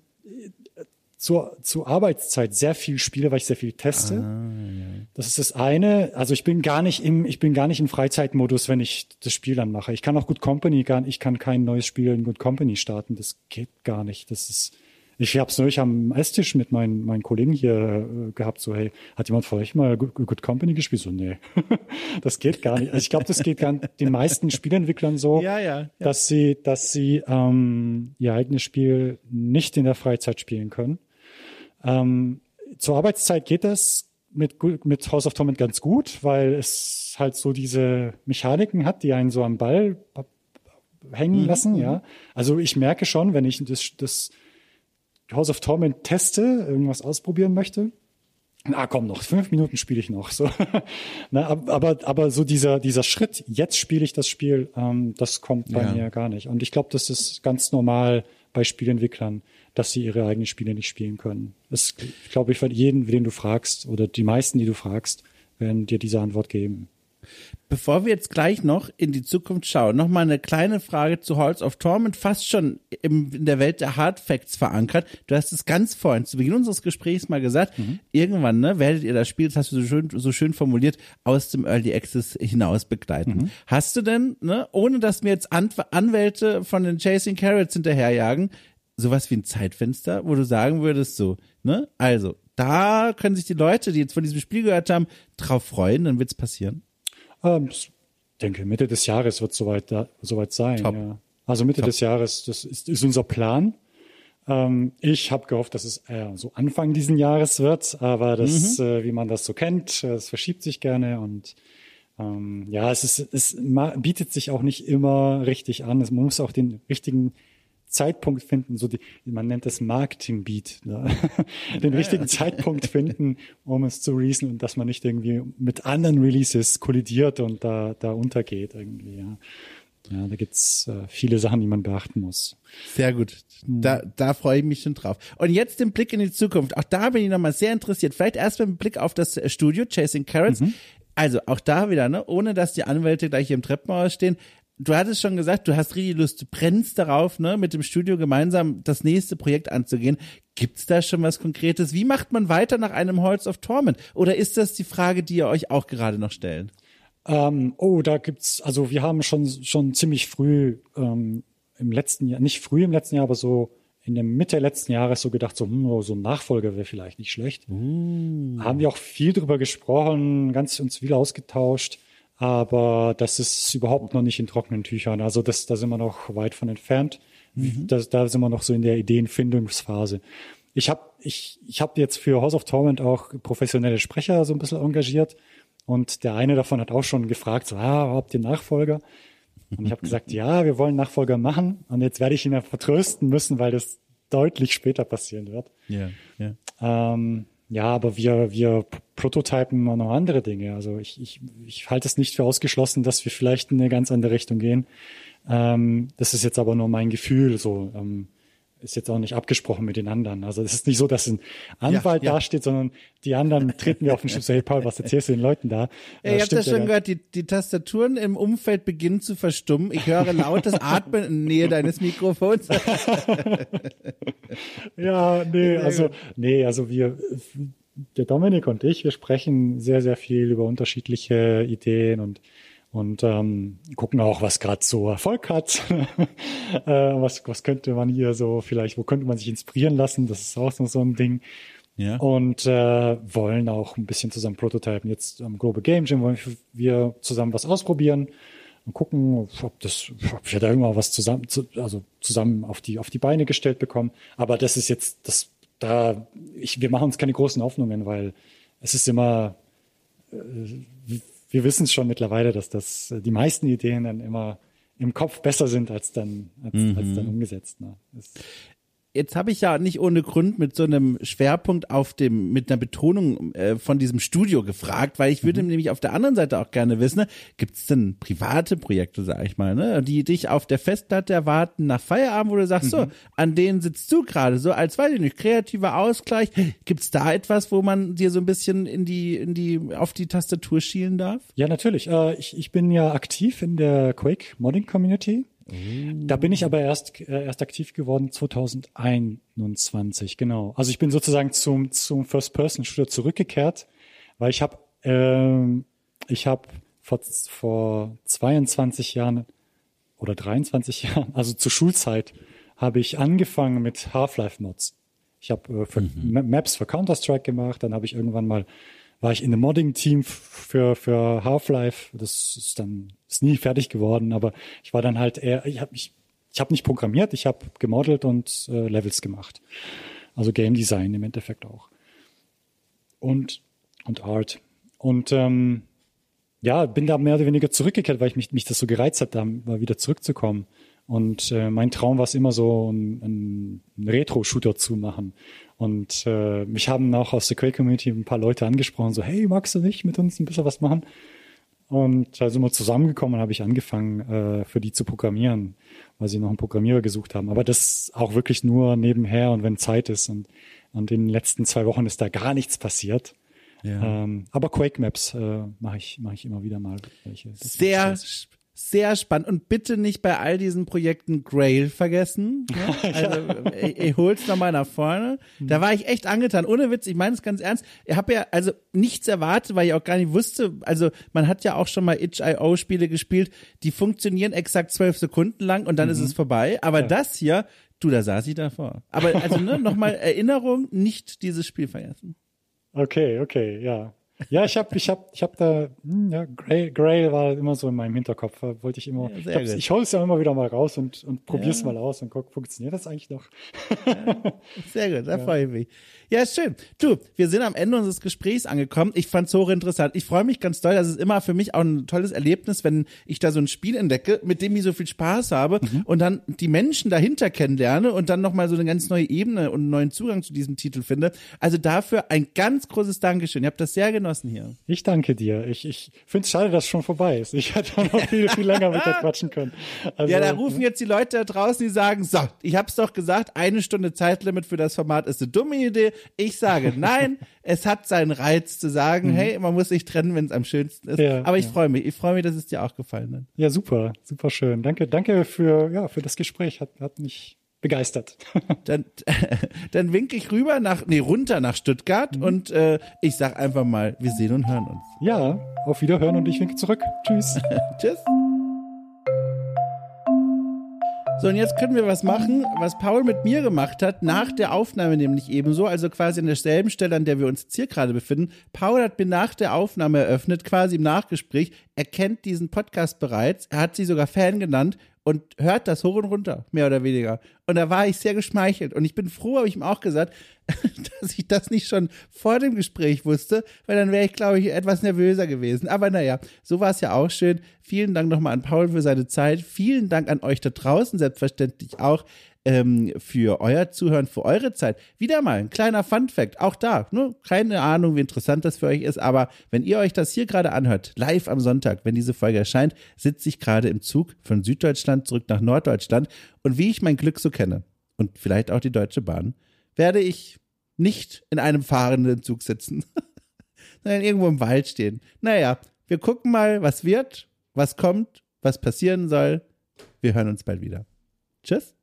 zur, zur Arbeitszeit sehr viel spiele, weil ich sehr viel teste. Ah, ja. Das ist das eine. Also ich bin gar nicht im, ich bin gar nicht im Freizeitmodus, wenn ich das Spiel dann mache. Ich kann auch Good Company gar, ich kann kein neues Spiel in Good Company starten. Das geht gar nicht. Das ist, ich habe es neulich am Esstisch mit meinen, meinen Kollegen hier äh, gehabt, so, hey, hat jemand von euch mal Good, Good Company gespielt? So, nee, das geht gar nicht. Also ich glaube, das geht gar den meisten Spielentwicklern so, ja, ja, ja. dass sie, dass sie ähm, ihr eigenes Spiel nicht in der Freizeit spielen können. Ähm, zur Arbeitszeit geht das mit, mit House of Torment ganz gut, weil es halt so diese Mechaniken hat, die einen so am Ball hängen mhm. lassen, ja. Also ich merke schon, wenn ich das, das House of Torment teste, irgendwas ausprobieren möchte, na komm noch, fünf Minuten spiele ich noch. So. Na, aber, aber so dieser, dieser Schritt, jetzt spiele ich das Spiel, ähm, das kommt bei ja. mir gar nicht. Und ich glaube, das ist ganz normal bei Spielentwicklern, dass sie ihre eigenen Spiele nicht spielen können. Das glaube ich, jeden, den du fragst, oder die meisten, die du fragst, werden dir diese Antwort geben. Bevor wir jetzt gleich noch in die Zukunft schauen, noch mal eine kleine Frage zu Halls of Torment, fast schon im, in der Welt der Hard Facts verankert. Du hast es ganz vorhin zu Beginn unseres Gesprächs mal gesagt. Mhm. Irgendwann ne, werdet ihr das Spiel, das hast du so schön, so schön formuliert, aus dem Early Access hinaus begleiten. Mhm. Hast du denn, ne, ohne dass mir jetzt An Anwälte von den Chasing Carrots hinterherjagen, sowas wie ein Zeitfenster, wo du sagen würdest, so, ne, also da können sich die Leute, die jetzt von diesem Spiel gehört haben, drauf freuen, dann wird's passieren. Ähm, ich denke, Mitte des Jahres wird soweit, da, soweit sein. Ja. Also Mitte Top. des Jahres, das ist, ist unser Plan. Ähm, ich habe gehofft, dass es äh, so Anfang diesen Jahres wird, aber das, mhm. äh, wie man das so kennt, äh, es verschiebt sich gerne und ähm, ja, es ist, es bietet sich auch nicht immer richtig an. Man muss auch den richtigen Zeitpunkt finden, so die, man nennt das Marketing Beat, ne? den richtigen Zeitpunkt finden, um es zu releasen und dass man nicht irgendwie mit anderen Releases kollidiert und da, da untergeht irgendwie, ja. Ja, da gibt's äh, viele Sachen, die man beachten muss. Sehr gut. Da, da freue ich mich schon drauf. Und jetzt den Blick in die Zukunft. Auch da bin ich nochmal sehr interessiert. Vielleicht erst mit dem Blick auf das Studio Chasing Carrots. Mhm. Also auch da wieder, ne, ohne dass die Anwälte gleich hier im Treppenhaus stehen du hattest schon gesagt, du hast richtig Lust, du brennst darauf, ne, mit dem Studio gemeinsam das nächste Projekt anzugehen. Gibt's da schon was Konkretes? Wie macht man weiter nach einem Holz of Torment? Oder ist das die Frage, die ihr euch auch gerade noch stellt? Ähm, oh, da gibt's, also wir haben schon, schon ziemlich früh ähm, im letzten Jahr, nicht früh im letzten Jahr, aber so in der Mitte letzten Jahres so gedacht, so, hm, oh, so ein Nachfolger wäre vielleicht nicht schlecht. Mm. Haben wir auch viel drüber gesprochen, ganz uns viel ausgetauscht aber das ist überhaupt noch nicht in trockenen Tüchern. Also das, da sind wir noch weit von entfernt. Mhm. Das, da sind wir noch so in der Ideenfindungsphase. Ich habe ich, ich hab jetzt für House of Torment auch professionelle Sprecher so ein bisschen engagiert und der eine davon hat auch schon gefragt, so, ah, habt ihr Nachfolger? Und ich habe gesagt, ja, wir wollen Nachfolger machen und jetzt werde ich ihn ja vertrösten müssen, weil das deutlich später passieren wird. Ja, ja. Ähm, ja, aber wir, wir prototypen noch andere Dinge. Also ich, ich, ich halte es nicht für ausgeschlossen, dass wir vielleicht in eine ganz andere Richtung gehen. Ähm, das ist jetzt aber nur mein Gefühl. So, ähm, ist jetzt auch nicht abgesprochen mit den anderen. Also es ist nicht so, dass ein Anwalt ja, ja. dasteht, sondern die anderen treten mir auf den Schiff so, hey Paul, was erzählst du den Leuten da? Ja, ihr habt das schon ja gehört, die, die Tastaturen im Umfeld beginnen zu verstummen. Ich höre lautes Atmen in Nähe deines Mikrofons. ja, nee, also, nee, also wir, der Dominik und ich, wir sprechen sehr, sehr viel über unterschiedliche Ideen und und ähm, gucken auch, was gerade so Erfolg hat. äh, was, was könnte man hier so vielleicht, wo könnte man sich inspirieren lassen? Das ist auch noch so ein Ding. Ja. Und äh, wollen auch ein bisschen zusammen prototypen. Jetzt am Global Game Jam wollen wir zusammen was ausprobieren. und gucken, ob das, ob wir da irgendwann was zusammen, also zusammen auf die, auf die Beine gestellt bekommen. Aber das ist jetzt, das, da, ich, wir machen uns keine großen Hoffnungen, weil es ist immer, äh, wir wissen es schon mittlerweile, dass das die meisten Ideen dann immer im Kopf besser sind als dann, als, mhm. als dann umgesetzt. Ne? Jetzt habe ich ja nicht ohne Grund mit so einem Schwerpunkt auf dem, mit einer Betonung äh, von diesem Studio gefragt, weil ich würde mhm. nämlich auf der anderen Seite auch gerne wissen, ne, gibt es denn private Projekte, sag ich mal, ne, die dich auf der Festplatte erwarten nach Feierabend, wo du sagst, mhm. so, an denen sitzt du gerade, so als, weiß ich nicht, kreativer Ausgleich. Gibt es da etwas, wo man dir so ein bisschen in die, in die, auf die Tastatur schielen darf? Ja, natürlich. Äh, ich, ich bin ja aktiv in der Quake Modding Community. Da bin ich aber erst, äh, erst aktiv geworden 2021, genau. Also ich bin sozusagen zum, zum First-Person-Shooter zurückgekehrt, weil ich habe ähm, ich habe vor, vor 22 Jahren oder 23 Jahren, also zur Schulzeit, habe ich angefangen mit Half-Life-Mods. Ich habe äh, mhm. Maps für Counter-Strike gemacht, dann habe ich irgendwann mal war ich in einem Modding-Team für, für Half-Life. Das ist dann ist nie fertig geworden, aber ich war dann halt eher, ich habe ich, ich hab nicht programmiert, ich habe gemodelt und äh, Levels gemacht. Also Game Design im Endeffekt auch. Und, und Art. Und ähm, ja, bin da mehr oder weniger zurückgekehrt, weil ich mich, mich das so gereizt hat, da mal wieder zurückzukommen. Und äh, mein Traum war es immer so, einen, Retro-Shooter zu machen. Und äh, mich haben auch aus der Quake-Community ein paar Leute angesprochen, so, hey, magst du nicht mit uns ein bisschen was machen? Und da sind wir zusammengekommen und habe ich angefangen, äh, für die zu programmieren, weil sie noch einen Programmierer gesucht haben. Aber das auch wirklich nur nebenher und wenn Zeit ist. Und, in den letzten zwei Wochen ist da gar nichts passiert. Ja. Ähm, aber Quake Maps äh, mache ich, mach ich immer wieder mal welche. Sehr, sehr spannend. Und bitte nicht bei all diesen Projekten Grail vergessen. Ne? Also ich, ich hol's nochmal nach vorne. Da war ich echt angetan. Ohne Witz, ich meine es ganz ernst. Ich habe ja also nichts erwartet, weil ich auch gar nicht wusste. Also man hat ja auch schon mal Itch.io-Spiele gespielt, die funktionieren exakt zwölf Sekunden lang und dann mhm. ist es vorbei. Aber ja. das hier, du, da saß ich davor. Aber also ne, nochmal Erinnerung, nicht dieses Spiel vergessen. Okay, okay, ja. Ja, ich habe ich hab, ich hab da, hm, ja, Grail, Grail war immer so in meinem Hinterkopf. Wollte ich immer, ja, ich, ich hole es ja immer wieder mal raus und, und probier's ja. mal aus und guck, funktioniert das eigentlich noch? Ja, sehr gut, da freue ich mich. Ja, schön. Du, wir sind am Ende unseres Gesprächs angekommen. Ich fand's hochinteressant. Ich freue mich ganz doll. Das ist immer für mich auch ein tolles Erlebnis, wenn ich da so ein Spiel entdecke, mit dem ich so viel Spaß habe mhm. und dann die Menschen dahinter kennenlerne und dann nochmal so eine ganz neue Ebene und einen neuen Zugang zu diesem Titel finde. Also dafür ein ganz großes Dankeschön. Ihr habt das sehr genossen hier. Ich danke dir. Ich, ich finde es schade, dass es schon vorbei ist. Ich hätte noch viel, viel länger mit dir quatschen können. Also, ja, da rufen jetzt die Leute da draußen, die sagen, so, ich hab's doch gesagt, eine Stunde Zeitlimit für das Format ist eine dumme Idee. Ich sage nein, es hat seinen Reiz zu sagen, mhm. hey, man muss sich trennen, wenn es am schönsten ist. Ja, Aber ich ja. freue mich, ich freue mich, dass es dir auch gefallen hat. Ja, super, super schön. Danke, danke für, ja, für das Gespräch. Hat, hat mich begeistert. dann, dann winke ich rüber nach, nee, runter nach Stuttgart mhm. und äh, ich sag einfach mal, wir sehen und hören uns. Ja, auf Wiederhören und ich winke zurück. Tschüss. Tschüss. So, und jetzt können wir was machen, was Paul mit mir gemacht hat, nach der Aufnahme nämlich ebenso, also quasi an derselben Stelle, an der wir uns jetzt hier gerade befinden. Paul hat mir nach der Aufnahme eröffnet, quasi im Nachgespräch. Er kennt diesen Podcast bereits, er hat sie sogar Fan genannt und hört das hoch und runter, mehr oder weniger. Und da war ich sehr geschmeichelt. Und ich bin froh, habe ich ihm auch gesagt, dass ich das nicht schon vor dem Gespräch wusste, weil dann wäre ich, glaube ich, etwas nervöser gewesen. Aber naja, so war es ja auch schön. Vielen Dank nochmal an Paul für seine Zeit. Vielen Dank an euch da draußen, selbstverständlich auch ähm, für euer Zuhören, für eure Zeit. Wieder mal ein kleiner Fun-Fact, auch da, ne? keine Ahnung, wie interessant das für euch ist, aber wenn ihr euch das hier gerade anhört, live am Sonntag, wenn diese Folge erscheint, sitze ich gerade im Zug von Süddeutschland zurück nach Norddeutschland und wie ich mein Glück so kenne und vielleicht auch die Deutsche Bahn, werde ich nicht in einem fahrenden Zug sitzen, sondern irgendwo im Wald stehen. Naja, wir gucken mal, was wird, was kommt, was passieren soll. Wir hören uns bald wieder. Tschüss.